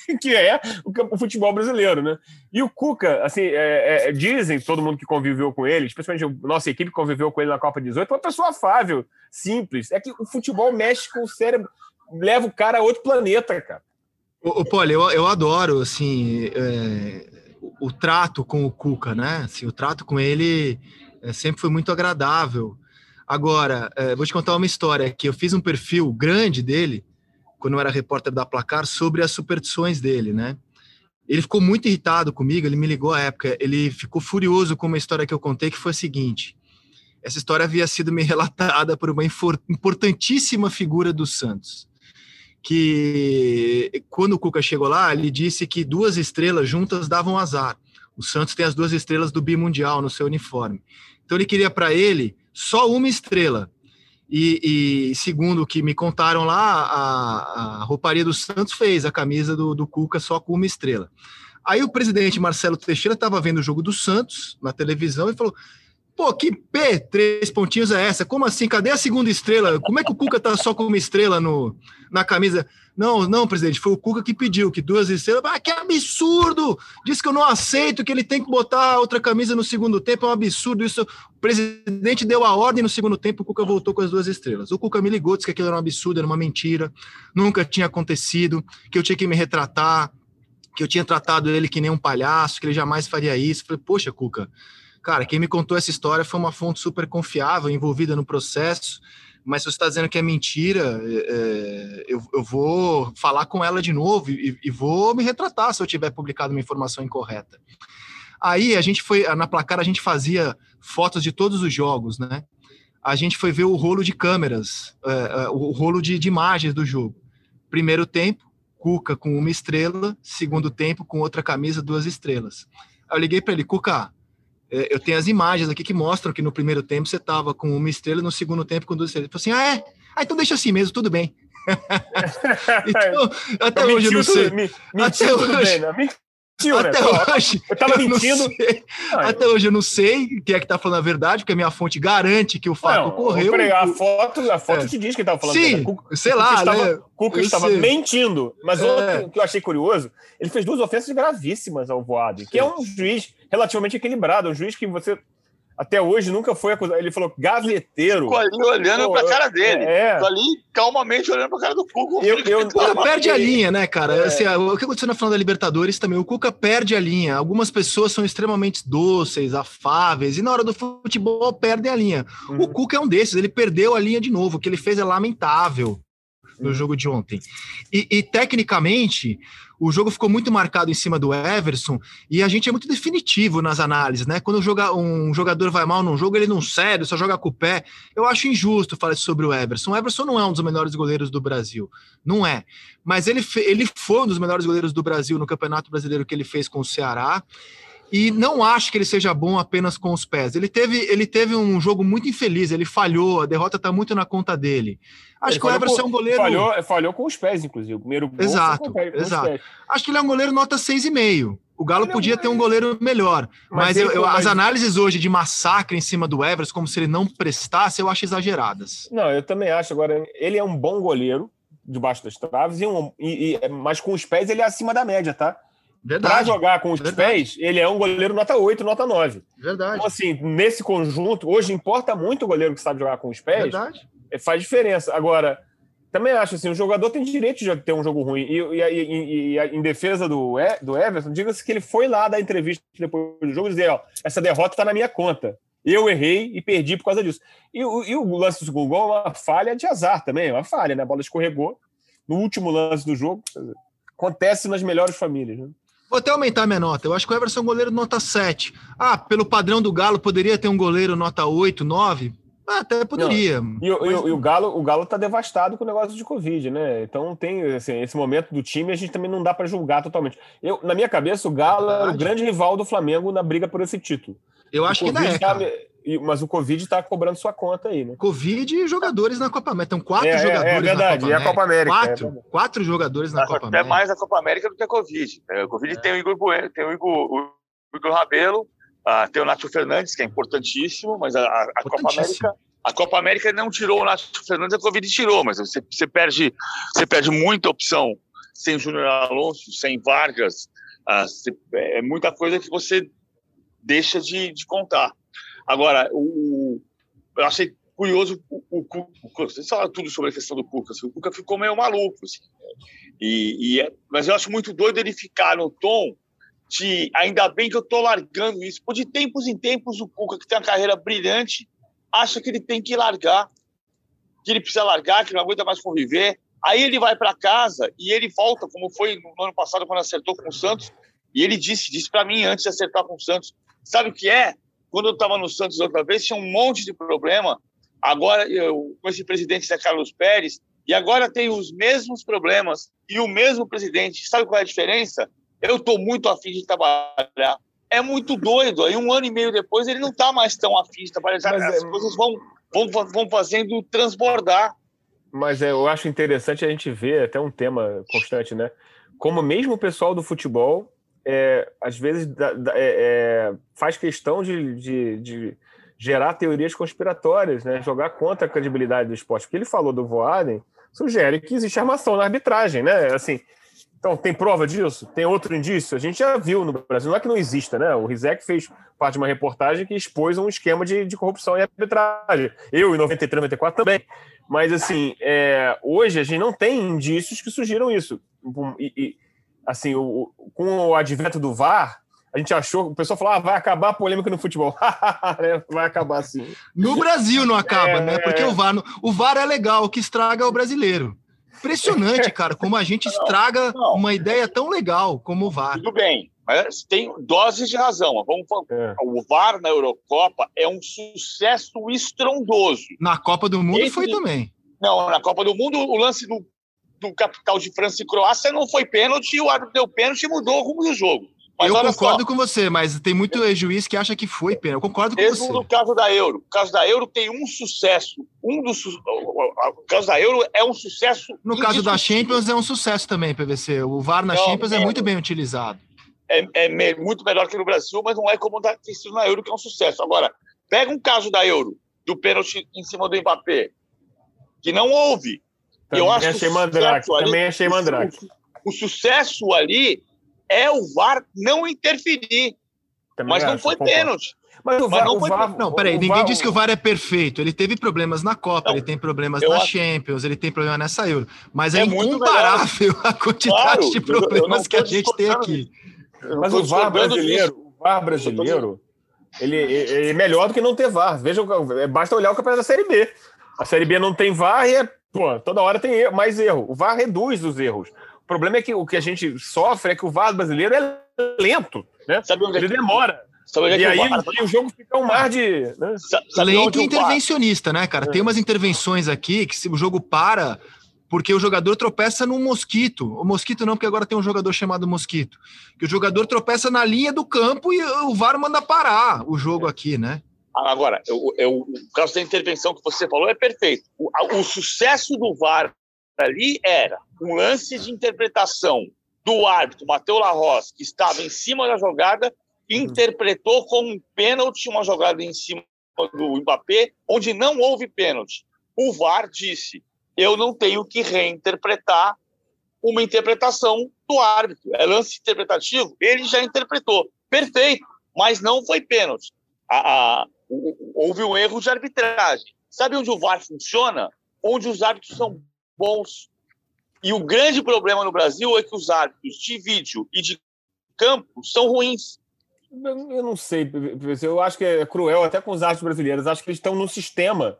que é o, futebol brasileiro, né? E o Cuca, assim, é, é, dizem, todo mundo que conviveu com ele, especialmente a nossa equipe que conviveu com ele na Copa 18, uma pessoa afável, simples. É que o futebol mexe com o cérebro leva o cara a outro planeta, cara.
O, Poli, eu, eu adoro, assim, é, o, o, trato com o Cuca, né? Assim, o trato com ele é, sempre foi muito agradável. Agora, é, vou te contar uma história que eu fiz um perfil grande dele, quando eu era repórter da Placar, sobre as superstições dele, né? ele ficou muito irritado comigo, ele me ligou à época, ele ficou furioso com uma história que eu contei, que foi a seguinte, essa história havia sido me relatada por uma importantíssima figura do Santos, que quando o Cuca chegou lá, ele disse que duas estrelas juntas davam azar. O Santos tem as duas estrelas do bimundial no seu uniforme. Então ele queria para ele só uma estrela. E, e, segundo o que me contaram lá, a, a rouparia do Santos fez a camisa do, do Cuca só com uma estrela. Aí o presidente Marcelo Teixeira estava vendo o jogo do Santos na televisão e falou: Pô, que P, três pontinhos é essa? Como assim? Cadê a segunda estrela? Como é que o Cuca tá só com uma estrela no, na camisa? Não, não, presidente, foi o Cuca que pediu que duas estrelas. Ah, que absurdo! Diz que eu não aceito que ele tem que botar outra camisa no segundo tempo, é um absurdo isso. O presidente deu a ordem no segundo tempo, o Cuca voltou com as duas estrelas. O Cuca me ligou, disse que aquilo era um absurdo, era uma mentira, nunca tinha acontecido, que eu tinha que me retratar, que eu tinha tratado ele que nem um palhaço, que ele jamais faria isso. Falei, poxa, Cuca, cara, quem me contou essa história foi uma fonte super confiável, envolvida no processo mas se você está dizendo que é mentira, é, é, eu, eu, vou falar com ela de novo e, e, vou me retratar se eu tiver publicado uma informação incorreta. Aí a gente foi, na placar a gente fazia fotos de todos os jogos, né? A gente foi ver o rolo de câmeras, é, é o rolo de, de imagens do jogo. Primeiro tempo, Cuca com uma estrela, segundo tempo com outra camisa, duas estrelas. Aí eu liguei para ele, Cuca, eu tenho as imagens aqui que mostram que no primeiro tempo você estava com uma estrela, no segundo tempo com duas estrelas. Ele falou assim: ah, é? Ah, então deixa assim mesmo, tudo bem. então, até hoje eu não sei. Me, até hoje, bem, mentiu, né? Até né? hoje. Eu tava eu mentindo. Não, Até eu... hoje eu não sei quem é que tá falando a verdade, porque a minha fonte garante que o fato não, ocorreu.
a foto, a foto é. te diz que tava falando.
Sim, Cuca, sei lá, Cuca
estava,
né?
Cuca estava sei. mentindo. Mas é. outro que eu achei curioso, ele fez duas ofensas gravíssimas ao Voado, que é um juiz relativamente equilibrado, um juiz que você até hoje nunca foi acusado. Ele falou gaveteiro.
Ficou ali olhando Pô, pra cara dele. É. Ficou ali calmamente olhando pra cara do Cuca. Eu,
eu, o Cuca perde a linha, né, cara? É. Assim, o que aconteceu na final da Libertadores também, o Cuca perde a linha. Algumas pessoas são extremamente dóceis, afáveis, e na hora do futebol perdem a linha. Uhum. O Cuca é um desses, ele perdeu a linha de novo. O que ele fez é lamentável no jogo de ontem. E, e tecnicamente, o jogo ficou muito marcado em cima do Everson e a gente é muito definitivo nas análises, né? Quando um jogador vai mal num jogo, ele não cede, só joga com o pé. Eu acho injusto falar sobre o Everson. O Everson não é um dos melhores goleiros do Brasil, não é. Mas ele, ele foi um dos melhores goleiros do Brasil no Campeonato Brasileiro que ele fez com o Ceará e não acho que ele seja bom apenas com os pés. Ele teve, ele teve um jogo muito infeliz, ele falhou, a derrota está muito na conta dele. Acho ele que o Everson é um goleiro.
Falhou, falhou com os pés, inclusive. O primeiro gol
exato, exato. Acho que ele é um goleiro nota 6,5. O Galo ele podia é um ter um goleiro melhor. Mas, mas eu, eu, as análises hoje de massacre em cima do Everson, como se ele não prestasse, eu acho exageradas.
Não, eu também acho. Agora, ele é um bom goleiro debaixo das traves, e, um, e, e mas com os pés ele é acima da média, tá? Para jogar com os Verdade. pés, ele é um goleiro nota 8, nota 9.
Verdade.
Então, assim, nesse conjunto, hoje importa muito o goleiro que sabe jogar com os pés.
Verdade.
É, faz diferença. Agora, também acho assim, o jogador tem direito de ter um jogo ruim. E, e, e, e em defesa do, do Everton, diga-se que ele foi lá dar entrevista depois do jogo e dizer: ó, essa derrota está na minha conta. Eu errei e perdi por causa disso. E, e o lance do segundo gol é uma falha de azar também, é uma falha, né? A bola escorregou no último lance do jogo. Acontece nas melhores famílias, né?
Vou até aumentar minha nota. Eu acho que o Everson é um goleiro nota 7. Ah, pelo padrão do Galo, poderia ter um goleiro nota 8, 9? Ah, até poderia.
Não. E, mas... e, e, o Galo o Galo tá devastado com o negócio de Covid, né? Então tem assim, esse momento do time, a gente também não dá para julgar totalmente. Eu, na minha cabeça, o Galo é o grande rival do Flamengo na briga por esse título.
Eu acho que ainda é. Tá,
mas o Covid está cobrando sua conta aí, né?
Covid e jogadores na Copa América. Então, quatro
é, é
jogadores.
É, verdade, e a Copa América.
Quatro, é quatro jogadores na Copa
América. Até mais a Copa América do que a Covid. É, o Covid tem o Igor Bueno, tem o Igor, o Igor Rabelo, uh, tem o Nacho Fernandes, que é importantíssimo, mas a, a, a Copa América. A Copa América não tirou o Nacho Fernandes, a Covid tirou, mas você, você, perde, você perde muita opção sem Júnior Alonso, sem Vargas. Uh, você, é muita coisa que você deixa de, de contar. Agora, o, eu achei curioso o, o, vocês falaram tudo sobre a questão do Cuca. Assim, o Cuca ficou meio maluco. Assim, e, e é, mas eu acho muito doido ele ficar no tom de ainda bem que eu tô largando isso. Porque de tempos em tempos, o Cuca, que tem uma carreira brilhante, acha que ele tem que largar, que ele precisa largar, que não aguenta mais conviver. Aí ele vai para casa e ele volta, como foi no ano passado, quando acertou com o Santos, E ele disse, disse para mim antes de acertar com o Santos, sabe o que é? Quando eu estava no Santos outra vez, tinha um monte de problema. Agora, eu, com esse presidente da Carlos Pérez, e agora tem os mesmos problemas e o mesmo presidente. Sabe qual é a diferença? Eu estou muito afim de trabalhar. É muito doido. Aí, um ano e meio depois, ele não está mais tão afim de trabalhar. Mas As é... coisas vão, vão, vão fazendo transbordar.
Mas é, eu acho interessante a gente ver, até um tema constante, né? Como mesmo o pessoal do futebol, é, às vezes, da, da, é, é faz questão de, de, de, gerar teorias conspiratórias, né? Jogar contra a credibilidade do esporte. Porque ele falou do Voaden, sugere que existe armação na arbitragem, né? Assim, então, tem prova disso? Tem outro indício? A gente já viu no Brasil. Não é que não exista, né? O Rizek fez parte de uma reportagem que expôs um esquema de, de corrupção em arbitragem. Eu, em 93, 94 também. Mas, assim, é, hoje a gente não tem indícios que sugiram isso. E, e assim, o, com o advento do VAR, a gente achou, o pessoal falou, ah, vai acabar a polêmica no futebol. É, vai acabar sim.
No Brasil não acaba, é, né? Porque o VAR, o VAR é legal, o que estraga é o brasileiro. Impressionante, cara, como a gente estraga não, não. uma ideia tão legal como o VAR.
Tudo bem, mas tem doses de razão. Vamos é. O VAR na Eurocopa é um sucesso estrondoso.
Na Copa do Mundo Esse... foi também.
Não, na Copa do Mundo, o lance do, do capital de França e Croácia não foi pênalti, e o árbitro deu pênalti e mudou o rumo do jogo.
Mas eu concordo só. com você, mas tem muito juiz que acha que foi pênalti. Eu concordo com Mesmo você.
no caso da Euro. O caso da Euro tem um sucesso. Um dos o caso da Euro é um sucesso.
No caso da Champions é um sucesso também, PVC. O VAR na não, Champions é, é muito bem utilizado.
É, é, muito melhor que no Brasil, mas não é como tem sido na Euro, que é um sucesso. Agora, pega um caso da Euro, do pênalti em cima do Mbappé, que não houve.
Também eu acho achei mandrake. Também achei mandrake.
O, o sucesso ali é o VAR não interferir. Também mas não foi pênalti.
Mas o VAR, mas não, o VAR, não, peraí, ninguém VAR, disse que o VAR é perfeito. Ele teve problemas na Copa, não, ele tem problemas na acho... Champions, ele tem problema nessa Euro. Mas é, é incomparável a quantidade claro, de problemas que a gente tem aqui.
Mas o VAR brasileiro, o VAR brasileiro, ele, ele, é melhor do que não ter VAR. Veja, basta olhar o campeonato da Série B. A Série B não tem VAR e é, pô, toda hora tem mais erro. O VAR reduz os erros problema é que o que a gente sofre é que o VAR brasileiro é lento, né? Sabe onde é Ele é que... demora. Sabe e é aí VAR... o jogo fica um mar de. Né?
Lento e intervencionista, né, cara? É. Tem umas intervenções aqui que se o jogo para porque o jogador tropeça num mosquito. O mosquito não, porque agora tem um jogador chamado mosquito. Que o jogador tropeça na linha do campo e o VAR manda parar o jogo é. aqui, né?
Agora, eu, eu, o caso da intervenção que você falou é perfeito. O, o sucesso do VAR ali era um lance de interpretação do árbitro Matheus Larroz, que estava em cima da jogada, interpretou como um pênalti uma jogada em cima do Mbappé, onde não houve pênalti. O VAR disse: eu não tenho que reinterpretar uma interpretação do árbitro. É lance interpretativo, ele já interpretou. Perfeito, mas não foi pênalti. A, a, houve um erro de arbitragem. Sabe onde o VAR funciona? Onde os árbitros são bons. E o grande problema no Brasil é que os árbitros de vídeo e de campo são ruins.
Eu não sei, eu acho que é cruel até com os árbitros brasileiros. Acho que eles estão num sistema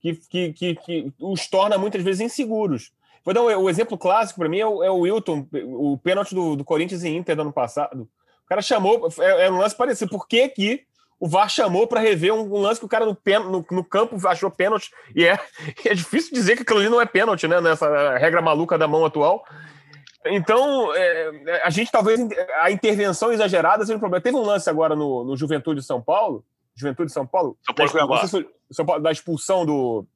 que, que, que, que os torna muitas vezes inseguros. Vou dar um, o exemplo clássico para mim é o, é o Wilton, o pênalti do, do Corinthians e Inter do ano passado. O cara chamou, é, é um lance parecido. Por que, que o VAR chamou para rever um, um, lance que o cara no, no, no, campo achou pênalti. E é, é difícil dizer que aquilo ali não é pênalti, né? Nessa regra maluca da mão atual. Então, é, a gente talvez a intervenção exagerada seja um problema. Teve um lance agora no, no Juventude de São Paulo. Juventude de São Paulo?
São Paulo da, Cuiabá.
São Paulo, da expulsão do.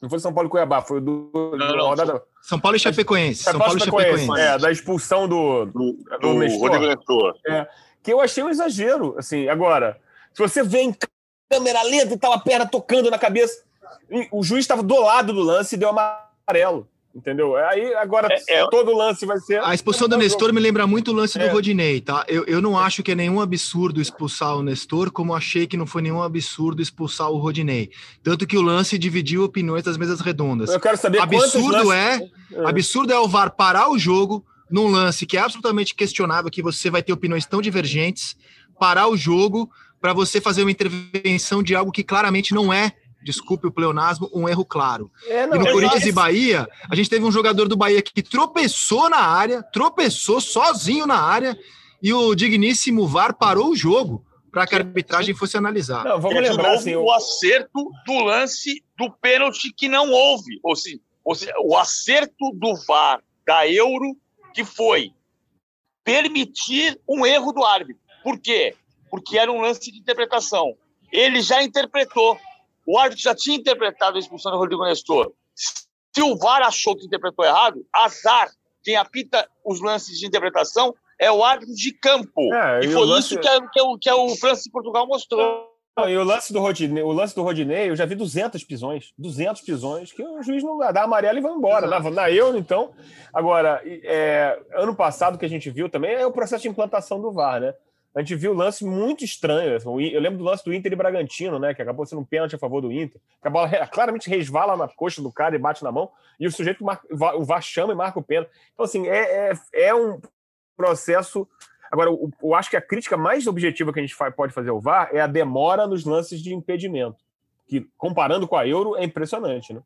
Não foi São Paulo e Cuiabá, foi do. Não,
não, rodada... São Paulo e Chapecoense. São Paulo e Chapecoense.
É, da expulsão do. Do, do, do Rodrigo Nestor. É, que eu achei um exagero. Assim, agora se você vê em câmera lenta e tal, a perna tocando na cabeça, o juiz estava do lado do lance e deu amarelo. Entendeu? Aí agora é, é, todo lance vai ser.
A expulsão do Nestor me lembra muito o lance do é. Rodinei, tá? Eu, eu não acho que é nenhum absurdo expulsar o Nestor, como achei que não foi nenhum absurdo expulsar o Rodinei. Tanto que o lance dividiu opiniões das mesas redondas.
Eu quero saber
absurdo é, é, absurdo é o VAR parar o jogo num lance que é absolutamente questionável, que você vai ter opiniões tão divergentes, parar o jogo para você fazer uma intervenção de algo que claramente não é, desculpe o pleonasmo, um erro claro. É, não, e no Corinthians e Bahia, a gente teve um jogador do Bahia que tropeçou na área, tropeçou sozinho na área, e o digníssimo VAR parou o jogo para que a arbitragem fosse analisar.
Não, vamos é, lembrar assim, o acerto do lance do pênalti que não houve, ou seja, ou seja, o acerto do VAR da Euro que foi permitir um erro do árbitro. Por quê? Porque era um lance de interpretação. Ele já interpretou. O árbitro já tinha interpretado a expulsão do Rodrigo Nestor. Se o VAR achou que interpretou errado, azar. Quem apita os lances de interpretação é o árbitro de campo. É, e foi lance... isso que, é, que, é, que é o França e Portugal mostrou.
Não, e o lance do Rodinei, o lance do Rodinei, eu já vi 200 pisões, 200 pisões, que o juiz não dá amarelo e vai embora. Na, na Euro, então. Agora, é, ano passado que a gente viu também é o processo de implantação do VAR, né? A gente viu lance muito estranho. Eu lembro do lance do Inter e Bragantino, né? Que acabou sendo um pênalti a favor do Inter. Que a bola claramente resvala na coxa do cara e bate na mão. E o sujeito, marca, o VAR chama e marca o pênalti. Então, assim, é, é, é um processo. Agora, eu, acho que a crítica mais objetiva que a gente pode fazer ao VAR é a demora nos lances de impedimento, que, comparando com a Euro, é impressionante, né?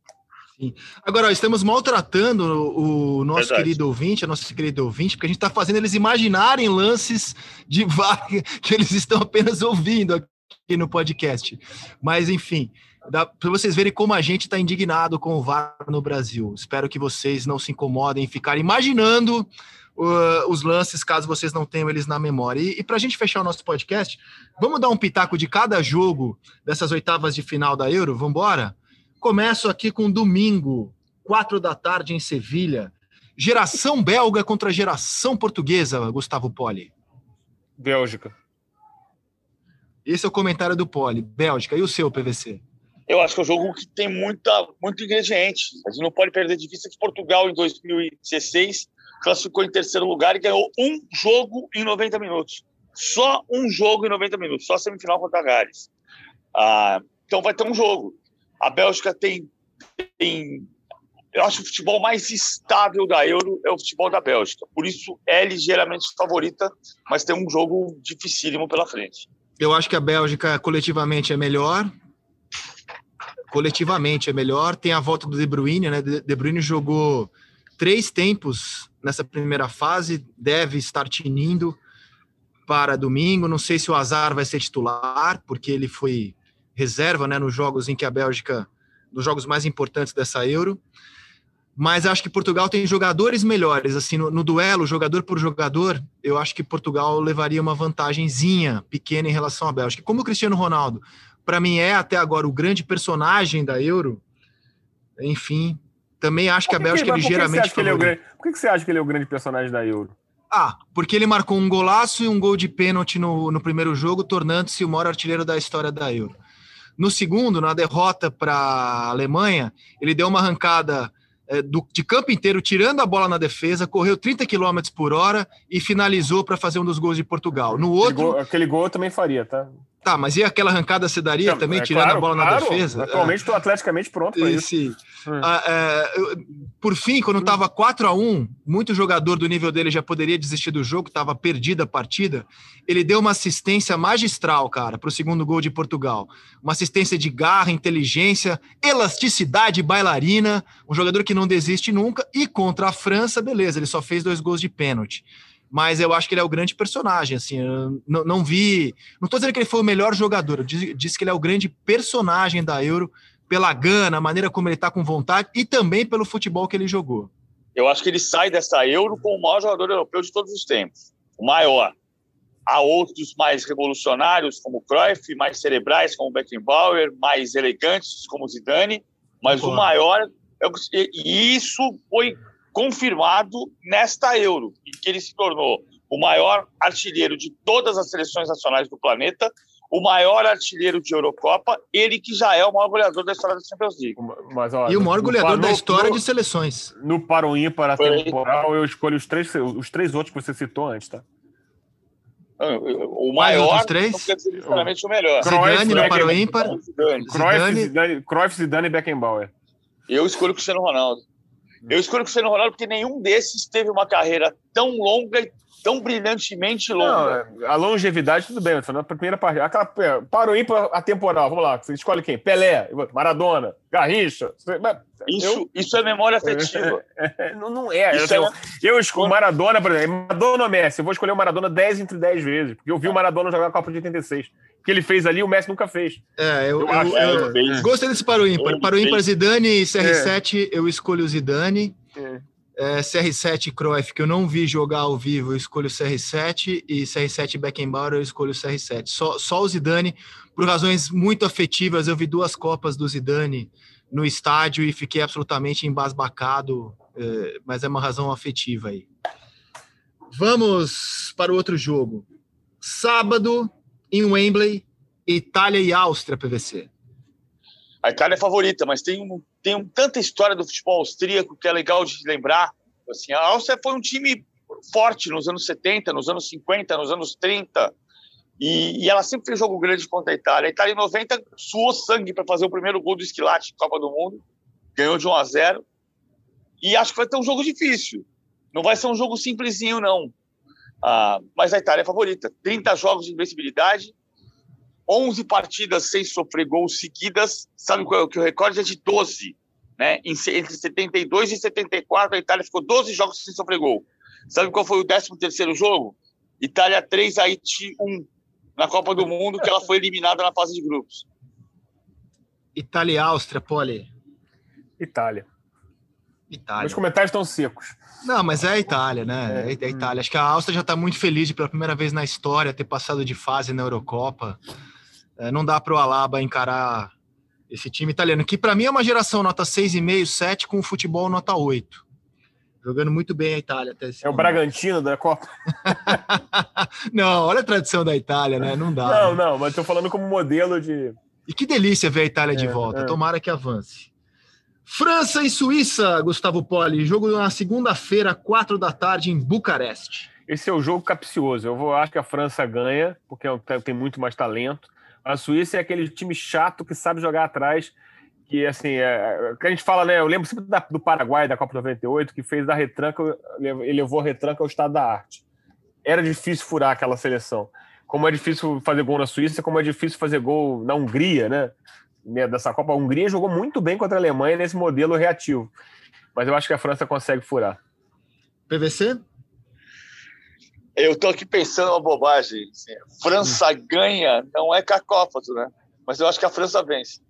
Sim. Agora, ó, estamos maltratando o nosso Verdade. querido ouvinte, a nossa querida ouvinte, porque a gente está fazendo eles imaginarem lances de VAR que eles estão apenas ouvindo aqui no podcast. Mas, enfim, para vocês verem como a gente está indignado com o VAR no Brasil. Espero que vocês não se incomodem em ficar imaginando uh, os lances, caso vocês não tenham eles na memória. E, e para a gente fechar o nosso podcast, vamos dar um pitaco de cada jogo dessas oitavas de final da Euro? Vamos embora? Começo aqui com domingo, quatro da tarde em Sevilha. Geração belga contra geração portuguesa, Gustavo Poli.
Bélgica.
Esse é o comentário do Poli. Bélgica. E o seu, PVC?
Eu acho que é um jogo que tem muita, muito ingrediente. A gente não pode perder de vista que Portugal, em 2016, classificou em terceiro lugar e ganhou um jogo em 90 minutos. Só um jogo em 90 minutos, só semifinal contra a Gales. Ah, então vai ter um jogo. A Bélgica tem, tem. Eu acho que o futebol mais estável da Euro é o futebol da Bélgica. Por isso é ligeiramente favorita, mas tem um jogo dificílimo pela frente.
Eu acho que a Bélgica coletivamente é melhor. Coletivamente é melhor. Tem a volta do De Bruyne, né? De Bruyne jogou três tempos nessa primeira fase, deve estar tinindo para domingo. Não sei se o Azar vai ser titular, porque ele foi reserva né, nos jogos em que a Bélgica, nos jogos mais importantes dessa Euro. Mas acho que Portugal tem jogadores melhores. Assim, no, no duelo, jogador por jogador, eu acho que Portugal levaria uma vantagemzinha pequena em relação à Bélgica. Como o Cristiano Ronaldo, para mim, é até agora o grande personagem da Euro, enfim, também acho que, que a Bélgica é ligeiramente
que que é grande, Por que, que você acha que ele é o grande personagem da Euro?
Ah, porque ele marcou um golaço e um gol de pênalti no, no primeiro jogo, tornando-se o maior artilheiro da história da Euro. No segundo, na derrota para a Alemanha, ele deu uma arrancada é, do, de campo inteiro, tirando a bola na defesa, correu 30 km por hora e finalizou para fazer um dos gols de Portugal. No outro.
Aquele gol, aquele gol eu também faria, tá?
Tá, mas e aquela arrancada você daria também, é, tirando claro, a bola claro. na defesa?
Atualmente estou é. atleticamente pronto para isso.
Sim. Hum. Ah, é, por fim, quando estava 4 a 1 muito jogador do nível dele já poderia desistir do jogo, estava perdida a partida. Ele deu uma assistência magistral, cara, para o segundo gol de Portugal. Uma assistência de garra, inteligência, elasticidade bailarina, um jogador que não desiste nunca. E contra a França, beleza, ele só fez dois gols de pênalti mas eu acho que ele é o grande personagem, assim, não, não, vi, não estou dizendo que ele foi o melhor jogador, eu disse, disse, que ele é o grande personagem da Euro, pela gana, a maneira como ele está com vontade e também pelo futebol que ele jogou.
Eu acho que ele sai dessa Euro com o maior jogador europeu de todos os tempos, o maior. Há outros mais revolucionários, como Cruyff, mais cerebrais, como Beckenbauer, mais elegantes, como Zidane, mas Pô. o maior, e isso foi confirmado nesta Euro, em que ele se tornou o maior artilheiro de todas as seleções nacionais do planeta, o maior artilheiro de Eurocopa, ele que já é o maior goleador da história da Champions League.
Mas, e o maior goleador no, da história no, de seleções.
No Paro para a temporal, eu escolho os três, os três outros que você citou antes, tá?
O maior, dos três? não quer dizer necessariamente o melhor.
Zidane no ímpar.
Cruyff, Zidane, Cruyff, Zidane e Beckenbauer.
Eu escolho o Cristiano Ronaldo. Eu escolho o Cristiano Ronaldo porque nenhum desses teve uma carreira tão longa tão brilhantemente longa.
Não, a longevidade, tudo bem, falando a primeira parte. Aquela, parou ímpar atemporal, vamos lá, você escolhe quem? Pelé, Maradona, Garrincha.
Isso, eu... isso é memória afetiva.
não, não é. Isso eu, é... eu escolho Maradona, por exemplo, Maradona ou Messi, eu vou escolher o Maradona 10 entre 10 vezes, porque eu vi o Maradona jogar a Copa de 86. O que ele fez ali, o Messi nunca fez.
É, eu, eu, acho, eu, eu gostei desse para o ímpar. Para o ímpar Zidane e CR7, é. eu escolho o Zidane. É. É, CR7 e Cruyff, que eu não vi jogar ao vivo, eu escolho o CR7 e CR7 Beckenbauer, eu escolho o CR7. Só, só o Zidane, por razões muito afetivas, eu vi duas Copas do Zidane no estádio e fiquei absolutamente embasbacado, é, mas é uma razão afetiva aí. Vamos para o outro jogo. Sábado, em Wembley, Itália e Áustria, PVC.
A Itália é favorita, mas tem, um, tem um, tanta história do futebol austríaco que é legal de lembrar. Assim, a Áustria foi um time forte nos anos 70, nos anos 50, nos anos 30, e, e ela sempre fez jogo grande contra a Itália. A Itália, em 90, suou sangue para fazer o primeiro gol do Esquilate Copa do Mundo, ganhou de 1 a 0 e acho que vai ter um jogo difícil. Não vai ser um jogo simplesinho, não. Ah, mas a Itália é favorita. 30 jogos de invencibilidade, 11 partidas sem sofrer gols seguidas, sabe qual é? que o recorde é de 12, né? Entre 72 e 74, a Itália ficou 12 jogos sem sofrer gol. Sabe qual foi o 13 terceiro jogo? Itália 3, Haiti 1, na Copa do Mundo, que ela foi eliminada na fase de grupos.
Itália e Áustria, Poli.
Itália. Itália. Os comentários estão secos.
Não, mas é a Itália, né? É, é a Itália. Acho que a Áustria já está muito feliz de, pela primeira vez na história, ter passado de fase na Eurocopa. É, não dá para o Alaba encarar esse time italiano, que para mim é uma geração nota 6,5, 7, com o futebol nota 8. Jogando muito bem a Itália até esse
É momento. o Bragantino da Copa?
não, olha a tradição da Itália, né? Não dá.
Não,
né?
não, mas estou falando como modelo de.
E que delícia ver a Itália é, de volta. É. Tomara que avance. França e Suíça, Gustavo Poli. Jogo na segunda-feira, quatro da tarde, em Bucareste.
Esse é o jogo capcioso. Eu vou, acho que a França ganha, porque é tem muito mais talento. A Suíça é aquele time chato que sabe jogar atrás, que assim, é, que a gente fala, né? Eu lembro sempre da, do Paraguai, da Copa 98, que fez da retranca, ele levou a retranca ao estado da arte. Era difícil furar aquela seleção. Como é difícil fazer gol na Suíça, como é difícil fazer gol na Hungria, né? né dessa Copa, a Hungria jogou muito bem contra a Alemanha nesse modelo reativo. Mas eu acho que a França consegue furar.
PVC?
Eu estou aqui pensando uma bobagem. Assim, França hum. ganha, não é cacófato, né? Mas eu acho que a França vence.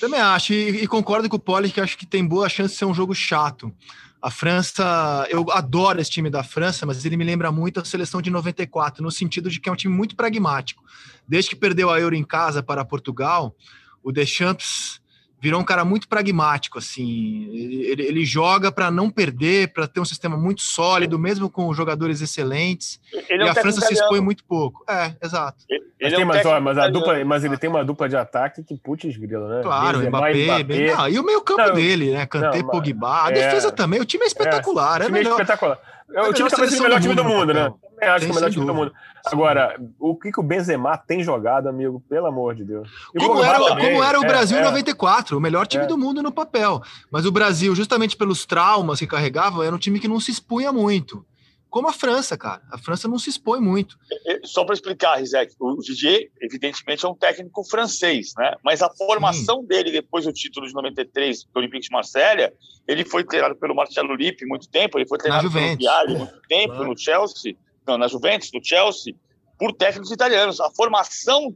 Também acho, e, e concordo com o Poli que acho que tem boa chance de ser um jogo chato. A França, eu adoro esse time da França, mas ele me lembra muito a seleção de 94, no sentido de que é um time muito pragmático. Desde que perdeu a Euro em casa para Portugal, o Deschamps virou um cara muito pragmático, assim. Ele, ele joga para não perder, para ter um sistema muito sólido, mesmo com jogadores excelentes. Ele é e é um a França se expõe muito pouco. É, exato.
Ele, mas, tem, é um mas, ó, mas, a dupla, mas ele tem uma dupla de ataque que putz grila, né?
Claro, Benzema, Mbappé, Mbappé. Bem, não, e o meio campo não, dele, né? Kanté, Pogba. A defesa é, também. O time é espetacular. É, o time é, melhor.
espetacular. É o time talvez o melhor time do mundo, né? Eu acho que é o melhor time do mundo. Agora, o que, que o Benzema tem jogado, amigo? Pelo amor de Deus.
Como era, como era, o Brasil em é, 94, o melhor time é. do mundo no papel. Mas o Brasil, justamente pelos traumas que carregava, era um time que não se expunha muito como a França, cara. A França não se expõe muito.
Só para explicar, Rizek, o Didier, evidentemente, é um técnico francês, né? Mas a formação Sim. dele depois do título de 93 do Olympique de Marselha, ele foi treinado pelo Marcelo Lippi muito tempo, ele foi treinado pelo Vialli muito tempo, claro. no Chelsea, não, na Juventus, no Chelsea, por técnicos italianos. A formação,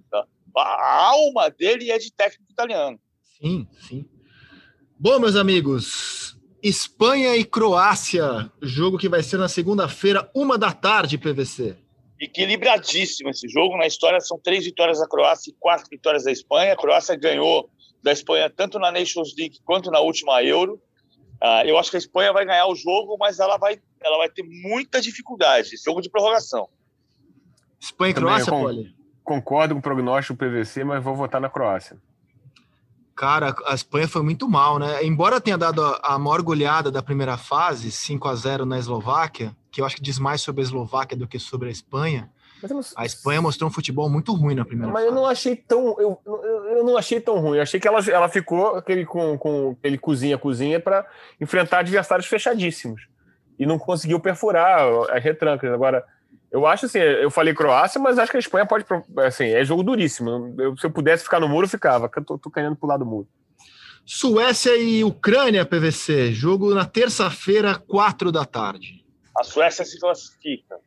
a alma dele é de técnico italiano.
Sim, sim. Bom, meus amigos, Espanha e Croácia, jogo que vai ser na segunda-feira, uma da tarde, PVC.
Equilibradíssimo esse jogo. Na história são três vitórias da Croácia e quatro vitórias da Espanha. A Croácia ganhou da Espanha tanto na Nations League quanto na última Euro. Uh, eu acho que a Espanha vai ganhar o jogo, mas ela vai, ela vai ter muita dificuldade. jogo de prorrogação.
Espanha e Croácia, Poli?
Concordo com o prognóstico do PVC, mas vou votar na Croácia.
Cara, a Espanha foi muito mal, né? Embora tenha dado a, maior goleada da primeira fase, 5 a 0 na Eslováquia, que eu acho que diz mais sobre a Eslováquia do que sobre a Espanha. A Espanha mostrou um futebol muito ruim na primeira
Mas
fase.
eu não achei tão. Eu, eu não achei tão ruim. Eu achei que ela, ela ficou aquele, com, com aquele cozinha-cozinha para enfrentar adversários fechadíssimos. e não conseguiu perfurar as retrancas. Agora, eu acho assim, eu falei Croácia, mas acho que a Espanha pode. Assim, é jogo duríssimo. Eu, se eu pudesse ficar no muro, ficava. Eu tô, tô querendo pular do muro.
Suécia e Ucrânia, PVC. Jogo na terça-feira, quatro da tarde.
A Suécia se classifica.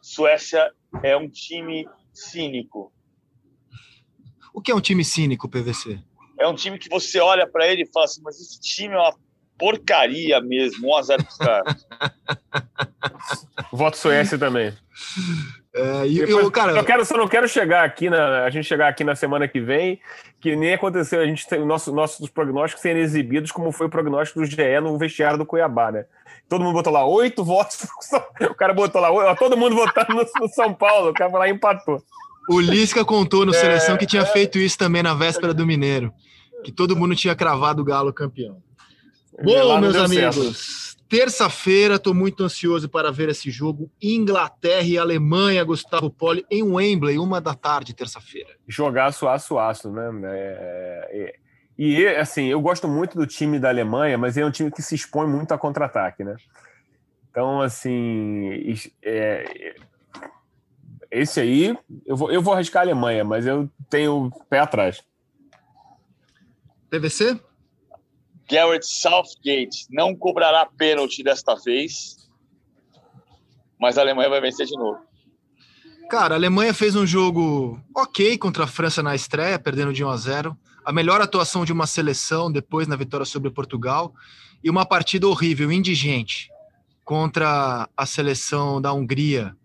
Suécia é um time cínico.
O que é um time cínico, PVC?
É um time que você olha para ele e fala assim, mas esse time é uma porcaria mesmo, 1x0 pros caras.
Voto Suécia também.
É, e, eu, cara,
eu quero, só não quero chegar aqui na a gente chegar aqui na semana que vem que nem aconteceu a gente tem nosso, nossos prognósticos serem exibidos como foi o prognóstico do GE no vestiário do Cuiabá, né? Todo mundo botou lá oito votos, o cara botou lá todo mundo votando no, no São Paulo, o cara lá e empatou.
O Lisca contou no é, Seleção que tinha é, feito isso também na véspera do Mineiro, que todo mundo tinha cravado o Galo campeão. Bom, meus amigos, terça-feira estou muito ansioso para ver esse jogo. Inglaterra e Alemanha, Gustavo Poli, em Wembley, uma da tarde, terça-feira.
Jogar suaço, aço, né? É, é, e, assim, eu gosto muito do time da Alemanha, mas é um time que se expõe muito a contra-ataque, né? Então, assim, é, esse aí, eu vou, eu vou arriscar a Alemanha, mas eu tenho o pé atrás.
PVC?
Garrett Southgate não cobrará pênalti desta vez, mas a Alemanha vai vencer de novo.
Cara, a Alemanha fez um jogo ok contra a França na estreia, perdendo de 1 a 0. A melhor atuação de uma seleção depois na vitória sobre Portugal e uma partida horrível, indigente, contra a seleção da Hungria,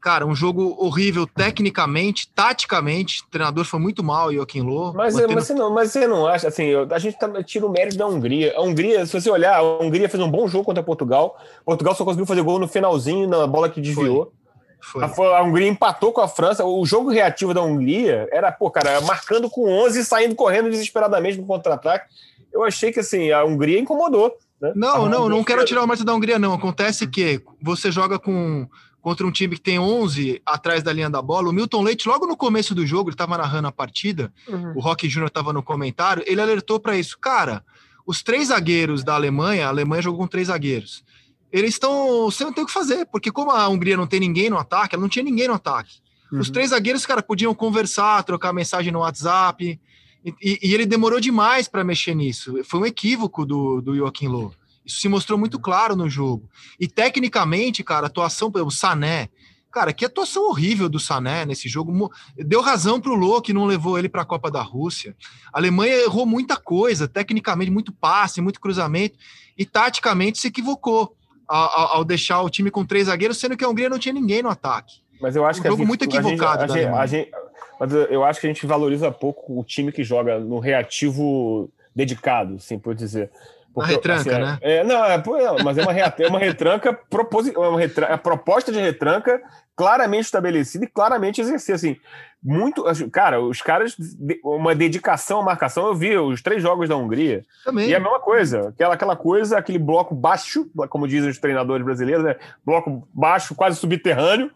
Cara, um jogo horrível tecnicamente, taticamente. O treinador foi muito mal, Joaquim Loh.
Mas, mantendo... mas, você não, mas você não acha, assim, a gente tá, tira o mérito da Hungria. A Hungria, se você olhar, a Hungria fez um bom jogo contra Portugal. Portugal só conseguiu fazer gol no finalzinho, na bola que desviou. Foi. Foi. A, a, Hungria empatou com a França. O jogo reativo da Hungria era, pô, cara, marcando com 11 e saindo correndo desesperadamente no contra-ataque. Eu achei que, assim, a Hungria incomodou. Né?
Não, não, não quero tirar o mérito da Hungria, não. Acontece que você joga com contra um time que tem 11 atrás da linha da bola. O Milton Leite, logo no começo do jogo, ele estava narrando a partida, uhum. o Rock Júnior estava no comentário, ele alertou para isso. Cara, os três zagueiros da Alemanha, a Alemanha jogou com três zagueiros, eles estão. Você não tem o que fazer, porque como a Hungria não tem ninguém no ataque, ela não tinha ninguém no ataque. Uhum. Os três zagueiros, cara, podiam conversar, trocar mensagem no WhatsApp. E, e ele demorou demais para mexer nisso. Foi um equívoco do, do Joaquim Loh. Isso se mostrou muito claro no jogo. E tecnicamente, cara, a atuação, o Sané, cara, que atuação horrível do Sané nesse jogo. Deu razão para o Lô que não levou ele para a Copa da Rússia. A Alemanha errou muita coisa, tecnicamente, muito passe, muito cruzamento, e taticamente se equivocou ao, ao deixar o time com três zagueiros, sendo que a Hungria não tinha ninguém no ataque.
Mas eu acho um que
jogo gente, muito equivocado.
A gente, a gente, mas eu acho que a gente valoriza pouco o time que joga no reativo dedicado, assim por dizer.
Porque, uma retranca, assim, né?
É, não, é, mas é uma, é uma retranca, proposi, é uma retranca, a proposta de retranca claramente estabelecida e claramente exercer, assim, muito, cara, os caras, uma dedicação à marcação, eu vi os três jogos da Hungria,
Também.
e é a mesma coisa, aquela, aquela coisa, aquele bloco baixo, como dizem os treinadores brasileiros, né? bloco baixo, quase subterrâneo,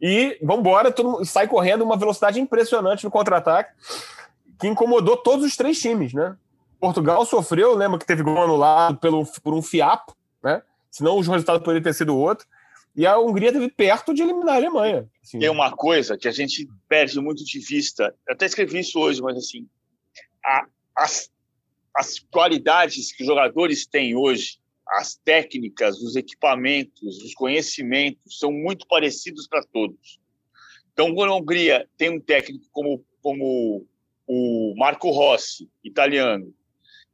e vambora, todo mundo sai correndo uma velocidade impressionante no contra-ataque, que incomodou todos os três times, né? Portugal sofreu, lembra que teve gol anulado pelo, por um fiapo, né? Senão os resultados poderiam ter sido outro. E a Hungria teve perto de eliminar a Alemanha.
Assim. Tem uma coisa que a gente perde muito de vista. Eu até escrevi isso hoje, mas assim, a, as, as qualidades que os jogadores têm hoje, as técnicas, os equipamentos, os conhecimentos são muito parecidos para todos. Então, quando a Hungria tem um técnico como, como o Marco Rossi, italiano,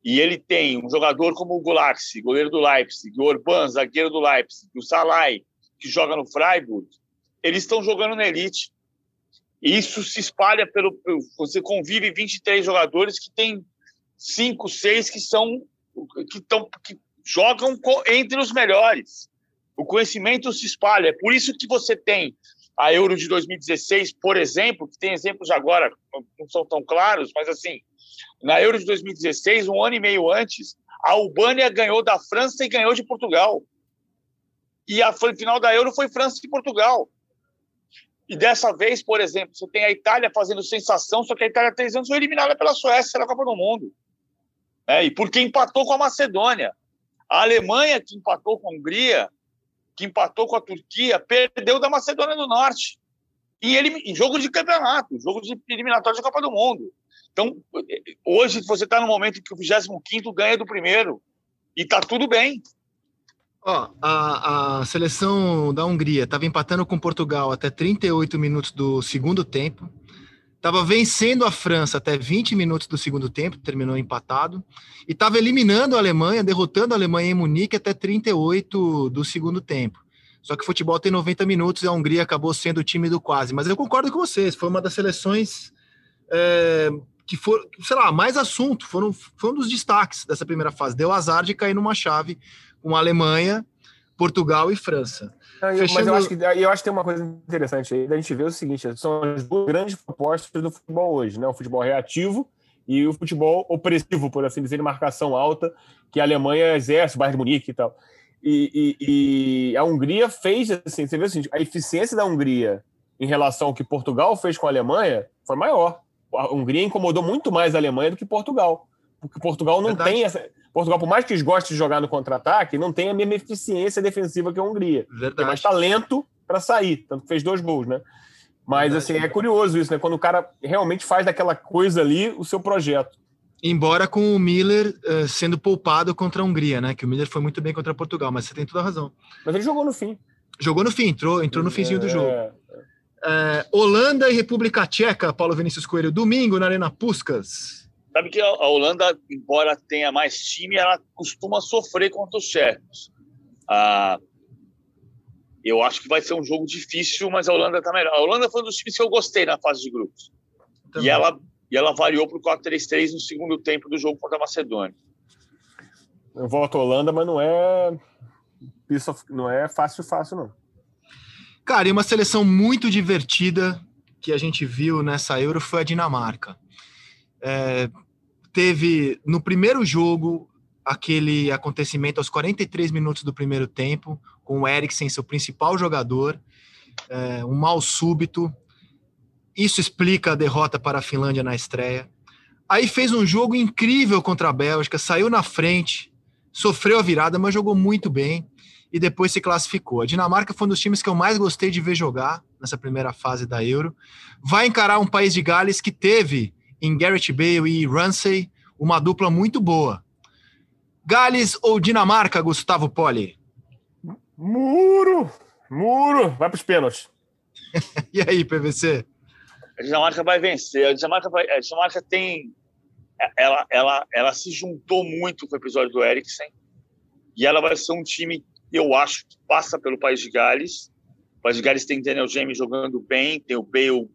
e ele tem um jogador como o Gulaxi, goleiro do Leipzig, o Orban, zagueiro do Leipzig, o Salai, que joga no Freiburg, eles estão jogando na elite. E isso se espalha pelo. Você convive 23 jogadores que tem cinco, seis que são. que, tão, que jogam entre os melhores. O conhecimento se espalha. É por isso que você tem a Euro de 2016, por exemplo, que tem exemplos agora, não são tão claros, mas assim, na Euro de 2016, um ano e meio antes, a Albânia ganhou da França e ganhou de Portugal. E a final da Euro foi França e Portugal. E dessa vez, por exemplo, você tem a Itália fazendo sensação, só que a Itália três anos foi eliminada pela Suécia na Copa do Mundo. É, e porque empatou com a Macedônia. A Alemanha, que empatou com a Hungria, que empatou com a Turquia, perdeu da Macedônia do Norte. E ele, em jogo de campeonato, jogo de eliminatório da Copa do Mundo. Então, hoje você está no momento que o 25 ganha do primeiro. E está tudo bem.
Ó, a, a seleção da Hungria estava empatando com Portugal até 38 minutos do segundo tempo. Estava vencendo a França até 20 minutos do segundo tempo, terminou empatado. E estava eliminando a Alemanha, derrotando a Alemanha em Munique até 38 do segundo tempo. Só que futebol tem 90 minutos e a Hungria acabou sendo o time do quase. Mas eu concordo com vocês, foi uma das seleções é, que foram, sei lá, mais assunto, foram, foi um dos destaques dessa primeira fase. Deu azar de cair numa chave com a Alemanha, Portugal e França.
Não, Fechando... Mas eu acho, que, eu acho que tem uma coisa interessante aí, da gente ver o seguinte, são as duas grandes propostas do futebol hoje, né? O futebol reativo e o futebol opressivo, por assim dizer, de marcação alta, que a Alemanha exerce, o Bayern de Munique e tal. E, e, e, a Hungria fez, assim, você vê o seguinte, a eficiência da Hungria em relação ao que Portugal fez com a Alemanha foi maior. A Hungria incomodou muito mais a Alemanha do que Portugal. Porque Portugal não Verdade. tem essa Portugal, por mais que goste de jogar no contra-ataque, não tem a mesma eficiência defensiva que a Hungria. Verdade. Tem mais talento para sair, tanto que fez dois gols, né? Mas, Verdade. assim, é curioso isso, né? Quando o cara realmente faz daquela coisa ali o seu projeto.
Embora com o Miller uh, sendo poupado contra a Hungria, né? Que o Miller foi muito bem contra Portugal, mas você tem toda a razão.
Mas ele jogou no fim.
Jogou no fim, entrou, entrou no finzinho é... do jogo. É, Holanda e República Tcheca, Paulo Vinícius Coelho, domingo na Arena Puskas.
Sabe que a Holanda, embora tenha mais time, ela costuma sofrer contra os tchecos. Ah, eu acho que vai ser um jogo difícil, mas a Holanda está melhor. A Holanda foi um dos times que eu gostei na fase de grupos. E ela, e ela variou para o 4-3-3 no segundo tempo do jogo contra a Macedônia.
Eu volto a Holanda, mas não é não é fácil, fácil, não.
Cara, e uma seleção muito divertida que a gente viu nessa Euro foi a Dinamarca. É, teve no primeiro jogo aquele acontecimento aos 43 minutos do primeiro tempo, com o Eriksen, seu principal jogador, é, um mal súbito. Isso explica a derrota para a Finlândia na estreia. Aí fez um jogo incrível contra a Bélgica, saiu na frente, sofreu a virada, mas jogou muito bem e depois se classificou. A Dinamarca foi um dos times que eu mais gostei de ver jogar nessa primeira fase da Euro. Vai encarar um país de Gales que teve em Garrett Bale e Ramsey, uma dupla muito boa. Gales ou Dinamarca, Gustavo Poli?
Muro! Muro! Vai para os pênaltis.
e aí, PVC?
A Dinamarca vai vencer. A Dinamarca, vai, a Dinamarca tem. Ela, ela, ela se juntou muito com o episódio do Eriksen. E ela vai ser um time, eu acho, que passa pelo País de Gales. O País de Gales tem Daniel James jogando bem, tem o Bale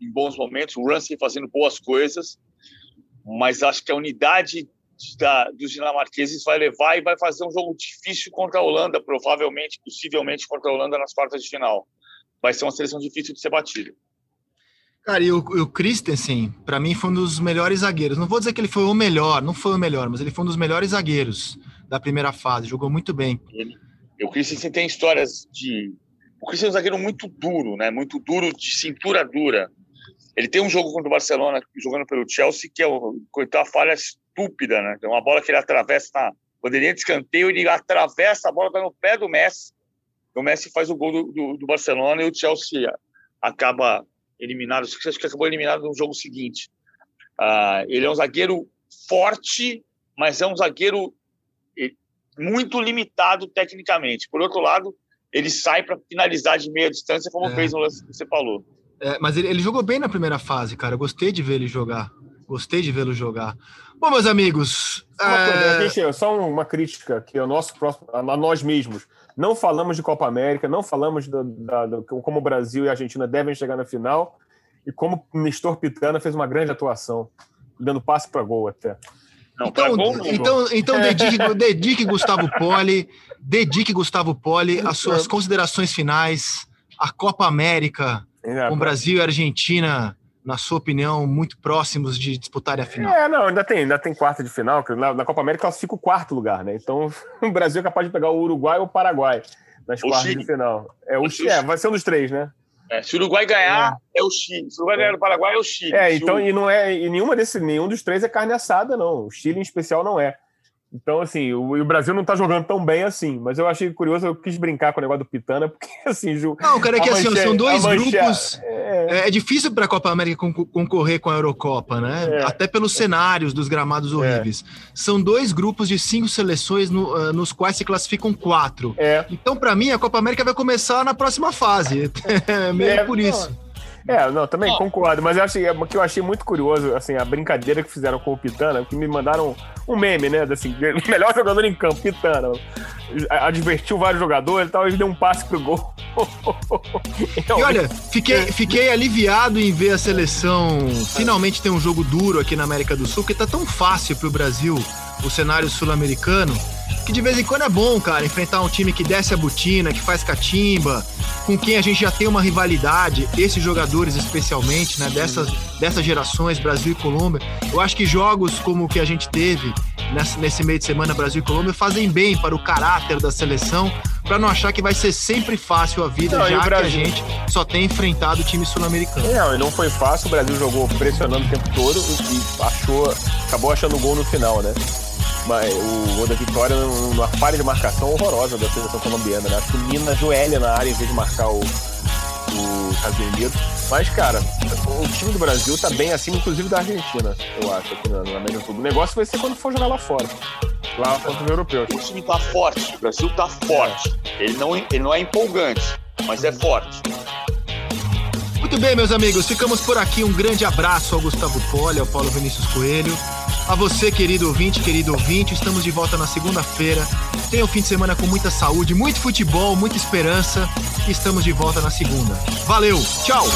em bons momentos, o Ramsey fazendo boas coisas, mas acho que a unidade da, dos dinamarqueses vai levar e vai fazer um jogo difícil contra a Holanda, provavelmente, possivelmente contra a Holanda nas quartas de final. Vai ser uma seleção difícil de ser batida.
Cara, e o, o Christensen, para mim, foi um dos melhores zagueiros. Não vou dizer que ele foi o melhor, não foi o melhor, mas ele foi um dos melhores zagueiros da primeira fase. Jogou muito bem.
Ele, o Christensen tem histórias de. O Christensen é um zagueiro muito duro, né? Muito duro, de cintura dura. Ele tem um jogo contra o Barcelona, jogando pelo Chelsea, que é uma falha estúpida, né? Tem uma bola que ele atravessa na bandeirinha de escanteio, ele atravessa a bola, está no pé do Messi. O Messi faz o gol do, do, do Barcelona e o Chelsea acaba eliminado. Acho que acabou eliminado no jogo seguinte. Uh, ele é um zagueiro forte, mas é um zagueiro muito limitado tecnicamente. Por outro lado, ele sai para finalizar de meia distância, como é. fez no lance que você falou.
É, mas ele, ele, jogou bem na primeira fase, cara. Eu gostei de ver ele jogar. Gostei de vê-lo jogar. Bom, meus amigos.
Uma coisa, é... só uma crítica que é o nosso próximo, a nós mesmos. Não falamos de Copa América, não falamos da, da, da, como o Brasil e a Argentina devem chegar na final e como Nestor Pitana fez uma grande atuação, dando passe para gol até.
Não, então, gol, não, então, então dedique, dedique Gustavo Poli, dedique Gustavo Poli as suas considerações finais, a Copa América é, com Brasil e Argentina, na sua opinião, muito próximos de disputarem a final?
É, não, ainda tem, ainda tem quarta de final, que na, na Copa América classifica o quarto lugar, né? Então o Brasil é capaz de pegar o Uruguai ou o Paraguai nas o quartas Chile. de final. É, o, o é, vai ser um dos três, né?
É, se o Uruguai ganhar, é, é o Chile. Se o Uruguai ganhar o Paraguai, é o Chile.
É, então, o... e não é, e nenhuma desse, nenhum dos três é carne assada, não. O Chile, em especial, não é. Então, assim, o, o, Brasil não tá jogando tão bem assim, mas eu achei curioso, eu quis brincar com o negócio do Pitana, porque, assim, Ju,
Não, cara, é que assim, são dois grupos. É... é, difícil para a Copa América concorrer com a Eurocopa, né? É. Até pelos cenários dos gramados é. horríveis. São dois grupos de cinco seleções no, uh, nos quais se classificam quatro.
É.
Então, para mim, a Copa América vai começar na próxima fase. É meio é, por isso.
É, não, também oh. concordo, mas eu achei, é, que eu achei muito curioso, assim, a brincadeira que fizeram com o Pitana, que me mandaram um meme, né, assim, melhor jogador em campo, Pitana. Advertiu vários jogadores e tal, e deu um passe pro gol.
e olha, fiquei, fiquei aliviado em ver a seleção finalmente ter um jogo duro aqui na América do Sul, porque tá tão fácil pro Brasil o cenário sul-americano que de vez em quando é bom, cara, enfrentar um time que desce a botina, que faz catimba, com quem a gente já tem uma rivalidade, esses jogadores especialmente, né, dessas, dessas gerações, Brasil e Colômbia. Eu acho que jogos como o que a gente teve nesse, nesse meio de semana, Brasil e Colômbia, fazem bem para o caráter da seleção, para não achar que vai ser sempre fácil a vida, não, já que a gente só tem enfrentado o time sul-americano.
Não, e não foi fácil, o Brasil jogou pressionando o tempo todo e achou, acabou achando o gol no final, né? Mas o gol da vitória numa falha de marcação horrorosa da seleção colombiana, né? Acho que o Mina joelha na área em vez de marcar o, o Casemiro. Mas, cara, o time do Brasil tá bem acima, inclusive da Argentina, eu acho, aqui na, na América do Sul. O negócio vai ser quando for jogar lá fora. Lá contra os europeus.
O time tá forte, o Brasil tá forte. Ele não, ele não é empolgante, mas é forte.
Muito bem, meus amigos, ficamos por aqui. Um grande abraço ao Gustavo Poli, ao Paulo Vinícius Coelho. A você, querido ouvinte, querido ouvinte, estamos de volta na segunda-feira. Tenha um fim de semana com muita saúde, muito futebol, muita esperança. Estamos de volta na segunda. Valeu, tchau!